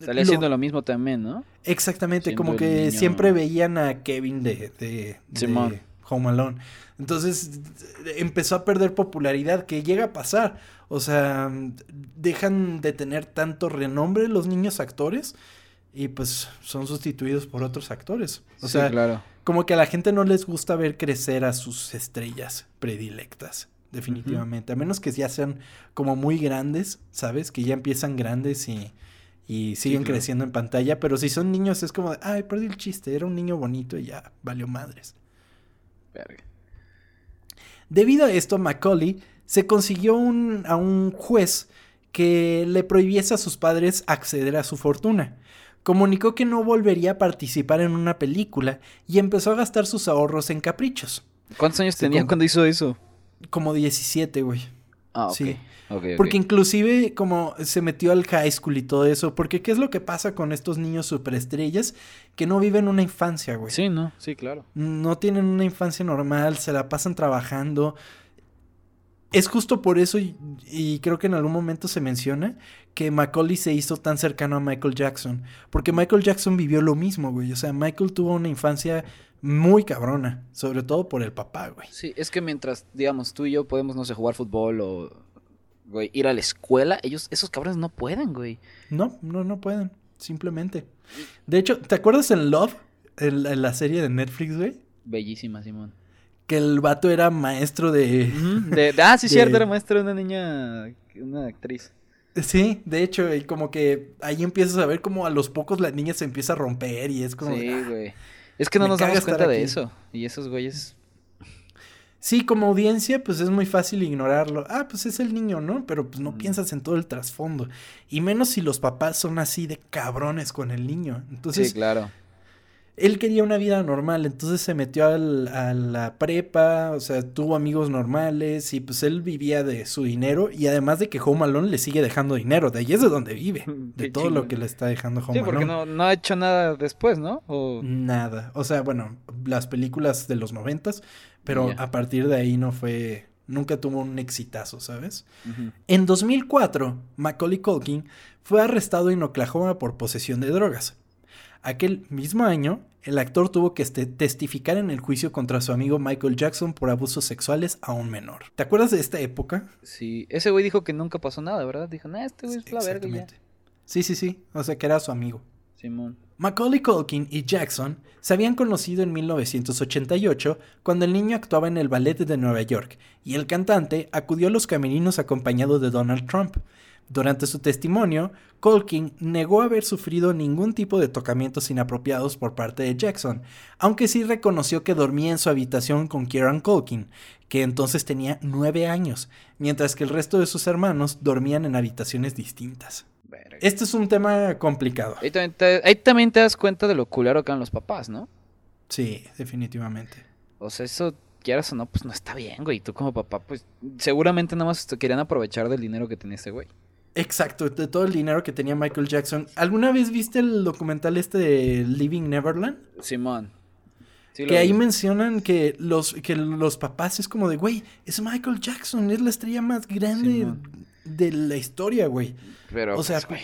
Salía lo- haciendo lo mismo también, ¿no? Exactamente, Siendo como que niño- siempre veían a Kevin de, de, de. Home Alone. Entonces empezó a perder popularidad, que llega a pasar. O sea, dejan de tener tanto renombre los niños actores y pues son sustituidos por otros actores. O Sí, sea, claro. como que a la gente no les gusta ver crecer a sus estrellas predilectas. Definitivamente. A menos que ya sean como muy grandes, ¿sabes? Que ya empiezan grandes y, y siguen claro. creciendo en pantalla. Pero si son niños es como de, ay, perdí el chiste. Era un niño bonito y ya valió madres. Verga. Debido a esto, Macaulay se consiguió un- a un juez que le prohibiese a sus padres acceder a su fortuna. Comunicó que no volvería a participar en una película y empezó a gastar sus ahorros en caprichos. ¿Cuántos años Sí, tenía cuando hizo eso? Como 17, güey. Ah, ok. Sí. Porque inclusive como se metió al high school y todo eso. Porque ¿qué es lo que pasa con estos niños superestrellas que no viven una infancia, güey? Sí, ¿no? Sí, claro. No tienen una infancia normal, se la pasan trabajando. Es justo por eso, y, y creo que en algún momento se menciona, que Macaulay se hizo tan cercano a Michael Jackson. Porque Michael Jackson vivió lo mismo, güey. O sea, Michael tuvo una infancia muy cabrona. Sobre todo por el papá, güey. Sí, es que mientras, digamos, tú y yo podemos, no sé, jugar fútbol o güey, ir a la escuela, ellos, esos cabrones no pueden, güey. No, no, no pueden. Simplemente. De hecho, ¿te acuerdas en Love? En, en la serie de Netflix, güey. Bellísima, Simón. Que el vato era maestro de. De- de- ah, sí, De- cierto, era maestra de una niña, una actriz. Sí, de hecho, y como que ahí empiezas a ver como a los pocos la niña se empieza a romper y es como. Sí, ah. güey. Es que no nos damos cuenta de aquí. eso. Y esos güeyes. Sí, como audiencia, pues es muy fácil ignorarlo. Ah, pues es el niño, ¿no? Pero pues no piensas en todo el trasfondo. Y menos si los papás son así de cabrones con el niño. Entonces, sí, claro. Él quería una vida normal, entonces se metió al- a la prepa, o sea, tuvo amigos normales y pues él vivía de su dinero y además de que Home Alone le sigue dejando dinero, de ahí es de donde vive, de Qué todo lo que le está dejando Home Sí, porque Alone. no, no ha hecho nada después, ¿no? O... Nada, o sea, bueno, las películas de los noventas, pero a partir de ahí no fue, nunca tuvo un exitazo, ¿sabes? En 2004, Macaulay Culkin fue arrestado en Oklahoma por posesión de drogas. Aquel mismo año, el actor tuvo que este- testificar en el juicio contra su amigo Michael Jackson por abusos sexuales a un menor. ¿Te acuerdas de esta época? Sí, ese güey dijo que nunca pasó nada, ¿verdad? Dijo, nah, este güey es la verga ya. Sí, sí, sí. O sea, que era su amigo. Simón. Macaulay Culkin y Jackson se habían conocido en 1988 cuando el niño actuaba en el ballet de Nueva York y el cantante acudió a los camerinos acompañado de Donald Trump. Durante su testimonio, Culkin negó haber sufrido ningún tipo de tocamientos inapropiados por parte de Jackson, aunque sí reconoció que dormía en su habitación con Kieran Culkin, que entonces tenía nueve años, mientras que el resto de sus hermanos dormían en habitaciones distintas. Verga. Este es un tema complicado. Ahí, también te, ahí también te das cuenta de lo culero que eran los papás, ¿no? Sí, definitivamente. O sea, eso, quieras o no, pues no está bien, güey. Tú como papá, pues seguramente nada más te querían aprovechar del dinero que tenía ese güey. Exacto, de todo el dinero que tenía Michael Jackson. ¿Alguna vez viste el documental este de Living Neverland? Simón. Sí, que ahí vi. mencionan que los, que los papás es como de, güey, es Michael Jackson, es la estrella más grande Simón. de la historia, güey. Pero, o sea, pues,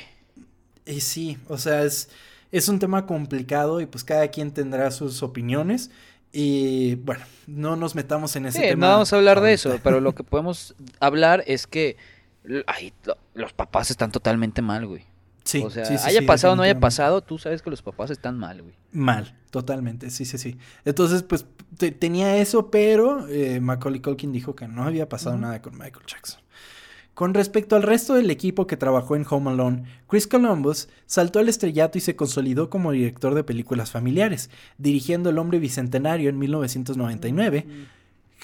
güey. Y sí, o sea, es, es un tema complicado y pues cada quien tendrá sus opiniones. Y bueno, no nos metamos en ese Sí, tema. no vamos a hablar de eso, pero lo que podemos hablar es que los papás están totalmente mal, güey. Sí, o sea, sí, sí, haya sí, pasado o no haya pasado, tú sabes que los papás están mal, güey. Mal, totalmente, sí, sí, sí. Entonces, pues te- tenía eso, pero eh, Macaulay Culkin dijo que no había pasado nada con Michael Jackson. Con respecto al resto del equipo que trabajó en Home Alone, Chris Columbus saltó al estrellato y se consolidó como director de películas familiares, dirigiendo El hombre bicentenario en 1999,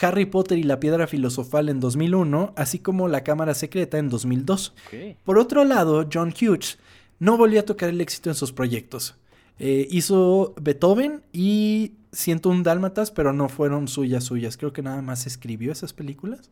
Harry Potter y la piedra filosofal en 2001, así como La cámara secreta en 2002. Ok. Por otro lado, John Hughes no volvió a tocar el éxito en sus proyectos. Eh, hizo Beethoven y 101 Dálmatas, pero no fueron suyas suyas. Creo que nada más escribió esas películas.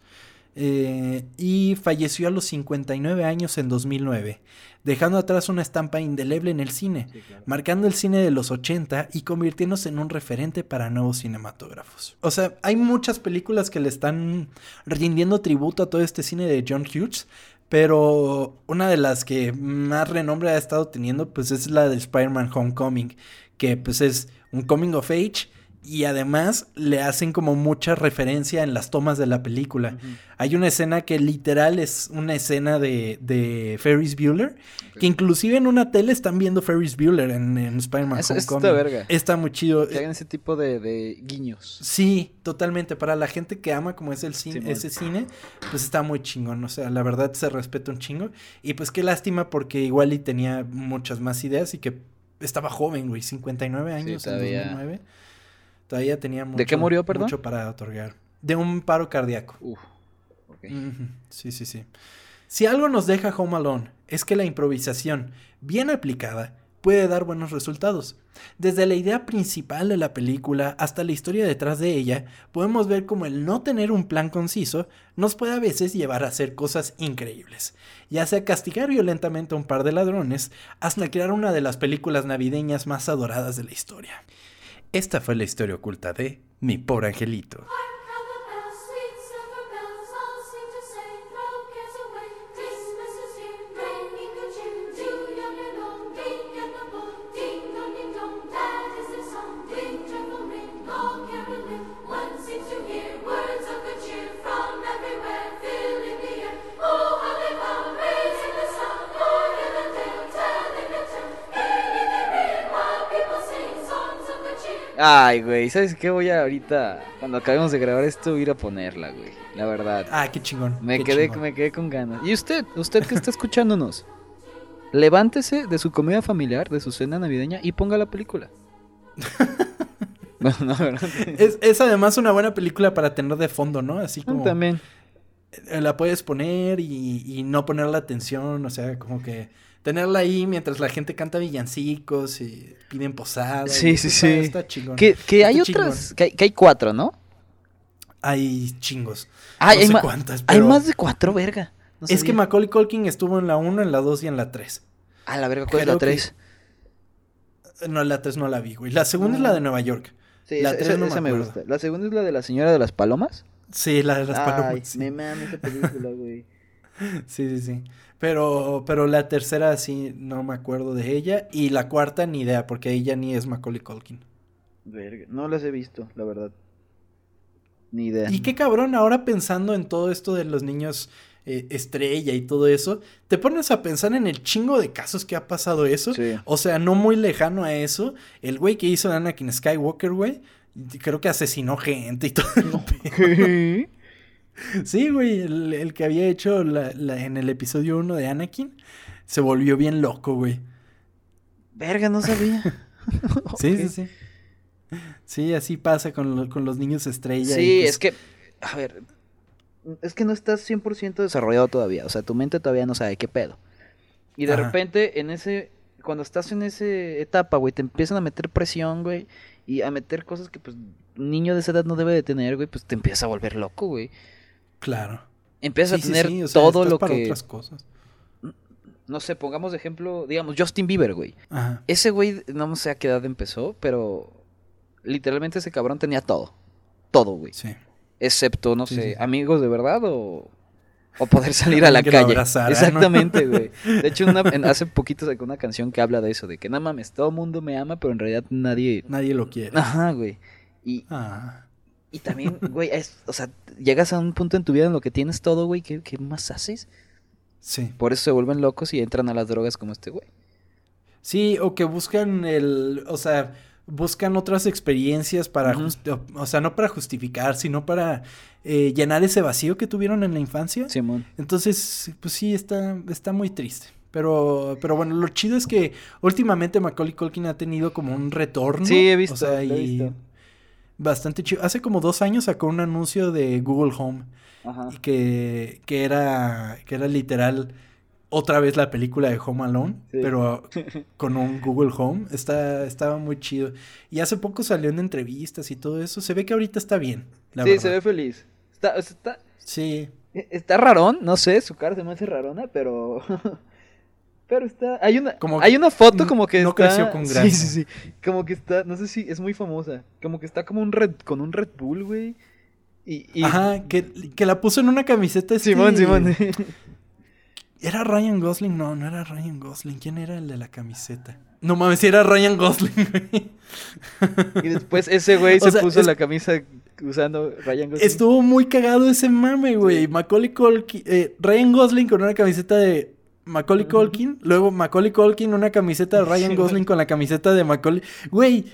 Eh, y falleció a los 59 años en 2009, dejando atrás una estampa indeleble en el cine, marcando el cine de los 80 y convirtiéndose en un referente para nuevos cinematógrafos. O sea, hay muchas películas que le están rindiendo tributo a todo este cine de John Hughes, pero una de las que más renombre ha estado teniendo pues es la de Spider-Man Homecoming, que pues es un coming of age y además le hacen como mucha referencia en las tomas de la película. Hay una escena que literal es una escena de, de Ferris Bueller, que inclusive en una tele están viendo Ferris Bueller en, en Spider-Man Homecoming. verga. Está muy chido. Que hagan ese tipo de, de guiños. Sí, totalmente. Para la gente que ama como es el cine, ese cine, pues está muy chingón. O sea, la verdad se respeta un chingo. Y pues qué lástima porque igual y tenía muchas más ideas y que estaba joven, güey, 59 años en todavía. 2009. Todavía tenía mucho, ¿De qué murió, perdón? mucho para otorgar. De un paro cardíaco. Uf. Sí, sí, sí. Si algo nos deja Home Alone es que la improvisación, bien aplicada, puede dar buenos resultados. Desde la idea principal de la película hasta la historia detrás de ella, podemos ver cómo el no tener un plan conciso nos puede a veces llevar a hacer cosas increíbles, ya sea castigar violentamente a un par de ladrones, hasta crear una de las películas navideñas más adoradas de la historia. Esta fue la historia oculta de Mi pobre angelito. Ay, güey, ¿sabes qué? Voy a ahorita, cuando acabemos de grabar esto, ir a ponerla, güey. La verdad. Ah, qué chingón. Me qué quedé, chingón. me quedé con ganas. Y usted, usted que está escuchándonos, levántese de su comida familiar, de su cena navideña y ponga la película. no, no, ¿verdad? Es, es además una buena película para tener de fondo, ¿no? Así como También. eh, la puedes poner y, y no ponerle atención, o sea, como que tenerla ahí mientras la gente canta villancicos y piden posada. y Sí, sí, está- sí. Está chingón. Que, que hay otras, que hay, que hay cuatro, ¿no? Hay chingos. No hay, sé cuántas, hay más de cuatro, verga. No es que. Macaulay Culkin estuvo en la 1, en la 2 y en la 3. Ah, la verga, ¿cuál es la que- tres? No, la 3 no la vi, güey. La segunda es la de Nueva York. Sí, la esa, tres esa- no me esa me acuerdo. gusta. La segunda es la de la señora de las palomas. Sí, la de las Ay, palomas. Sí. me mama esa película, güey. sí, sí, sí. Pero, pero la tercera sí no me acuerdo de ella. Y la cuarta ni idea, porque ella ni es Macaulay Culkin. Verga, no las he visto, la verdad. Ni idea. Y qué cabrón, ahora pensando en todo esto de los niños eh, estrella y todo eso, te pones a pensar en el chingo de casos que ha pasado eso. Sí. O sea, no muy lejano a eso. El güey que hizo Anakin Skywalker, güey, creo que asesinó gente y todo. el pedo. Sí, güey, el, el que había hecho la- la- en el episodio 1 de Anakin se volvió bien loco, güey. Verga, no sabía. Sí, sí, sí. Sí, así pasa con, lo- con los niños estrella. y Sí, pues- es que, a ver, es que no estás 100% desarrollado todavía, o sea, tu mente todavía no sabe qué pedo. Y de Ajá. repente, en ese, cuando estás en esa etapa, güey, te empiezan a meter presión, güey, y a meter cosas que, pues, un niño de esa edad no debe de tener, güey, pues te empiezas a volver loco, güey. Claro. Empiezas Sí, a tener sí, o sea, todo lo para que, otras cosas. no sé, pongamos de ejemplo, digamos, Justin Bieber, güey. Ajá. Ese güey, no sé a qué edad empezó, pero literalmente ese cabrón tenía todo. Todo, güey. Sí. Excepto, no sé, amigos de verdad o, o poder salir a la que calle. Exactamente, güey. De hecho, una- en- hace poquito sacó una canción que habla de eso, de que no mames, todo el mundo me ama, pero en realidad nadie... Nadie lo quiere. Ajá, güey. Y, Ah. Y también, güey, es- o sea, llegas a un punto en tu vida en lo que tienes todo, güey, ¿qué, qué más haces? Sí. Por eso se vuelven locos y entran a las drogas como este güey. Sí, o que buscan el, o sea, buscan otras experiencias para, o, o sea, no para justificar, sino para eh, llenar ese vacío que tuvieron en la infancia. Simón. Entonces, pues sí, está, está muy triste. Pero, pero bueno, lo chido es que últimamente Macaulay Culkin ha tenido como un retorno. Sí, he visto, O sea, he y visto. Bastante chido. Hace como dos años sacó un anuncio de Google Home. Ajá. y que, que era que era literal otra vez la película de Home Alone, Sí. pero con un Google Home. Está, estaba muy chido. Y hace poco salió en entrevistas y todo eso. Se ve que ahorita está bien. La sí, verdad. se ve feliz. Está, está, Sí, Está rarón, no sé, su cara se me hace rarona, pero. Pero está. Hay una, Como hay una foto como que no está. creció con Sí, grasa. sí, sí. Como que está, no sé si es muy famosa. Como que está como un red, con un Red Bull, güey. Y, y- Ajá, que, que la puso en una camiseta. este- Simón, Simón. ¿Era Ryan Gosling? No, no era Ryan Gosling. ¿Quién era el de la camiseta? No mames, sí era Ryan Gosling, güey. y después ese güey se sea, puso es- la camisa usando Ryan Gosling. Estuvo muy cagado ese mame, güey. Macaulay Culkin, eh, Ryan Gosling con una camiseta de Macaulay Culkin, luego Macaulay Culkin una camiseta de Ryan Gosling con la camiseta de Macaulay. Güey,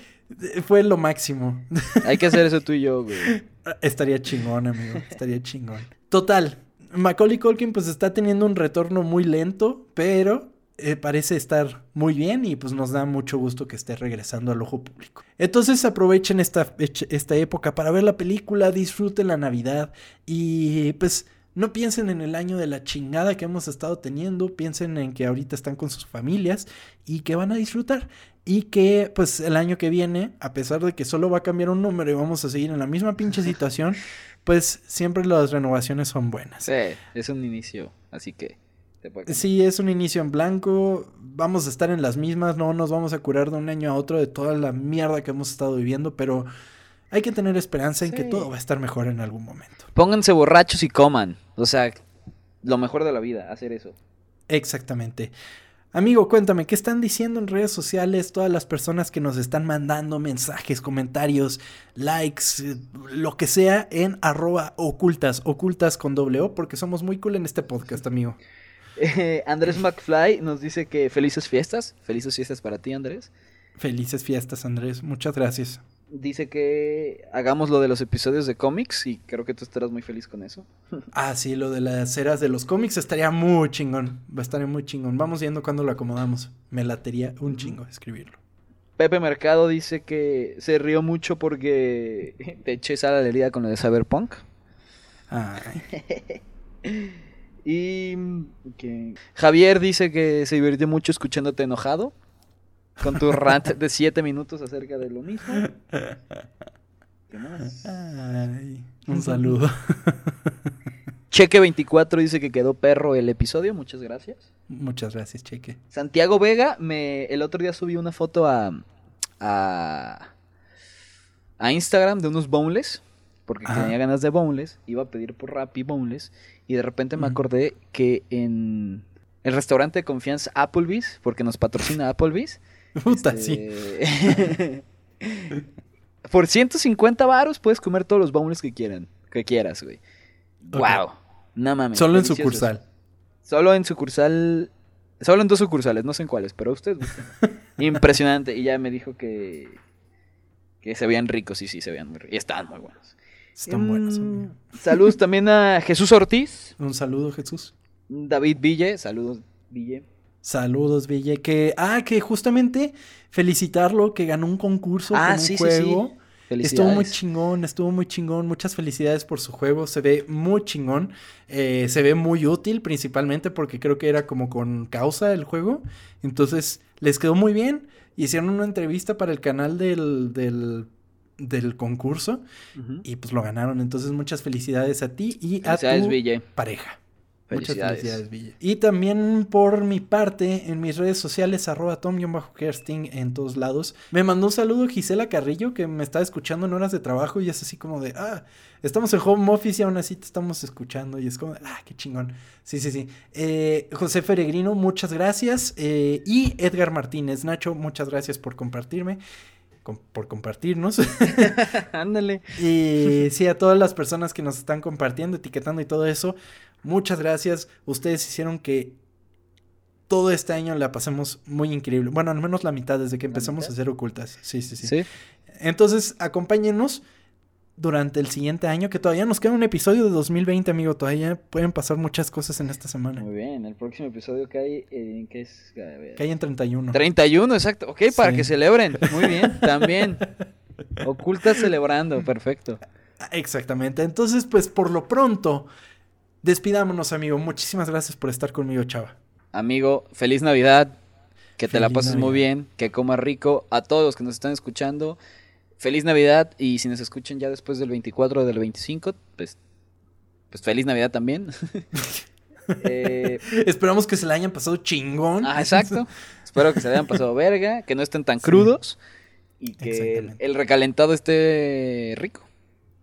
fue lo máximo. Hay que hacer eso tú y yo, güey. Estaría chingón, amigo. Estaría chingón. Total. Macaulay Culkin pues está teniendo un retorno muy lento, pero eh, parece estar muy bien y pues nos da mucho gusto que esté regresando al ojo público. Entonces aprovechen esta, esta época para ver la película, disfruten la Navidad y pues no piensen en el año de la chingada que hemos estado teniendo, piensen en que ahorita están con sus familias y que van a disfrutar. Y que pues el año que viene, a pesar de que solo va a cambiar un número y vamos a seguir en la misma pinche situación, pues siempre las renovaciones son buenas. Sí, es un inicio, así que. Sí, es un inicio en blanco, vamos a estar en las mismas, no nos vamos a curar de un año a otro de toda la mierda que hemos estado viviendo, pero hay que tener esperanza en que todo va a estar mejor en algún momento. Pónganse borrachos y coman. O sea, lo mejor de la vida, hacer eso. Exactamente. Amigo, cuéntame, ¿qué están diciendo en redes sociales todas las personas que nos están mandando mensajes, comentarios, likes, eh, lo que sea en arroba ocultas, ocultas con doble O, porque somos muy cool en este podcast, amigo. Eh, Andrés McFly nos dice que felices fiestas. Felices fiestas para ti, Andrés. Felices fiestas, Andrés, muchas gracias. Dice que hagamos lo de los episodios de cómics y creo que tú estarás muy feliz con eso. Ah, sí, lo de las eras de los cómics estaría muy chingón. Va a estar muy chingón. Vamos viendo cuándo lo acomodamos. Me latería un chingo escribirlo. Pepe Mercado dice que se rió mucho porque te eché sal a la herida con lo de Cyberpunk. Ay, Y que Javier dice que se divirtió mucho escuchándote enojado con tu rant de 7 minutos acerca de lo mismo. ¿Qué más? ay, un saludo. Cheque 24 dice que quedó perro el episodio, muchas gracias. Muchas gracias, Cheque. Santiago Vega, me, el otro día subí una foto a, a, a Instagram de unos boneless, porque Ajá. tenía ganas de boneless, iba a pedir por Rappi boneless, y de repente me acordé que en el restaurante de confianza Applebee's, porque nos patrocina Applebee's, Puta, sí. este, por 150 varos puedes comer todos los boneless que quieran, que quieras, güey. Ok. Wow. No mames. Solo en sucursal. Solo en sucursal. Solo en dos sucursales, no sé en cuáles, pero ustedes busquen. Impresionante. Y ya me dijo que. Que se veían ricos, sí, sí, se veían muy ricos. Y estaban muy buenos. Están buenos, Mm, amigo. Saludos también a Jesús Ortiz, Un saludo, Jesús. David Ville. Saludos, Ville. Saludos, Ville. Que, ah, que justamente felicitarlo, que ganó un concurso Ah, con un sí, sí, juego. sí. Estuvo muy chingón, estuvo muy chingón. Muchas felicidades por su juego. Se ve muy chingón. eh, se ve muy útil, principalmente porque creo que era como con causa el juego. Entonces, les quedó muy bien. Hicieron una entrevista para el canal del, del, del concurso y pues lo ganaron. Entonces, muchas felicidades a ti y a tu Ville. pareja. Muchas Felicidades. Ville. Y también por mi parte, en mis redes sociales, arroba tom-kersting en todos lados. Me mandó un saludo Gisela Carrillo, que me está escuchando en horas de trabajo y es así como de, ah, estamos en home office y aún así te estamos escuchando. Y es como, de, ah, qué chingón. Sí, sí, sí. Eh, José Feregrino, muchas gracias. Eh, y Edgar Martínez, Nacho, muchas gracias por compartirme. com- por compartirnos. Ándale. Y sí, a todas las personas que nos están compartiendo, etiquetando y todo eso, muchas gracias. Ustedes hicieron que todo este año la pasemos muy increíble. Bueno, al menos la mitad desde que ¿La empezamos a hacer ocultas. Sí, sí, sí, Sí. Entonces, acompáñenos durante el siguiente año, que todavía nos queda un episodio de 2020, amigo. Todavía pueden pasar muchas cosas en esta semana. Muy bien. El próximo episodio que hay. ¿En qué es? Que hay en 31. 31, exacto. Ok, para Sí. que celebren. Muy bien, también. Oculta celebrando, perfecto. Exactamente. Entonces, pues por lo pronto, despidámonos, amigo. Muchísimas gracias por estar conmigo, chava. Amigo, feliz Navidad. Que te la pases muy bien, que comas rico. A todos los que nos están escuchando, feliz Navidad. Y si nos escuchan ya después del 24 o del 25, pues, pues feliz Navidad también. Eh, Esperamos que se la hayan pasado chingón. ah, exacto. Espero que se le hayan pasado verga, que no estén tan Sí. crudos y que el recalentado esté rico.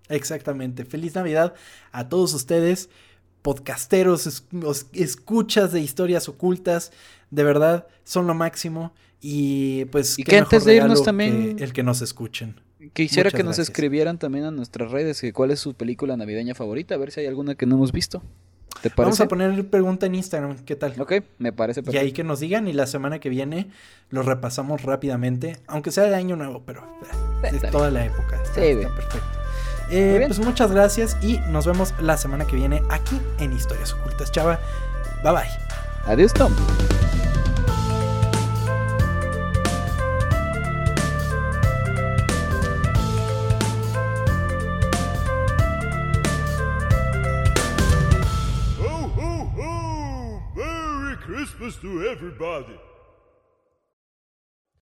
Exactamente. Feliz Navidad a todos ustedes, podcasteros, es- os- escuchas de historias ocultas. De verdad, son lo máximo. Y pues. Y qué que antes mejor de irnos también- que el que nos escuchen. Quisiera Muchas que nos escribieran también a nuestras redes que cuál es su película navideña favorita, a ver si hay alguna que no hemos visto. ¿Te parece? Vamos a poner pregunta en Instagram. ¿Qué tal? Ok, me parece Y perfecto. ahí que nos digan. Y la semana que viene lo repasamos rápidamente. Aunque sea de año nuevo, pero eh, bien. toda la época. Está, Sí, está bien. perfecto. Eh, pues muchas gracias y nos vemos la semana que viene aquí en Historias Ocultas. Chava, bye bye. Adiós, Tom. To everybody!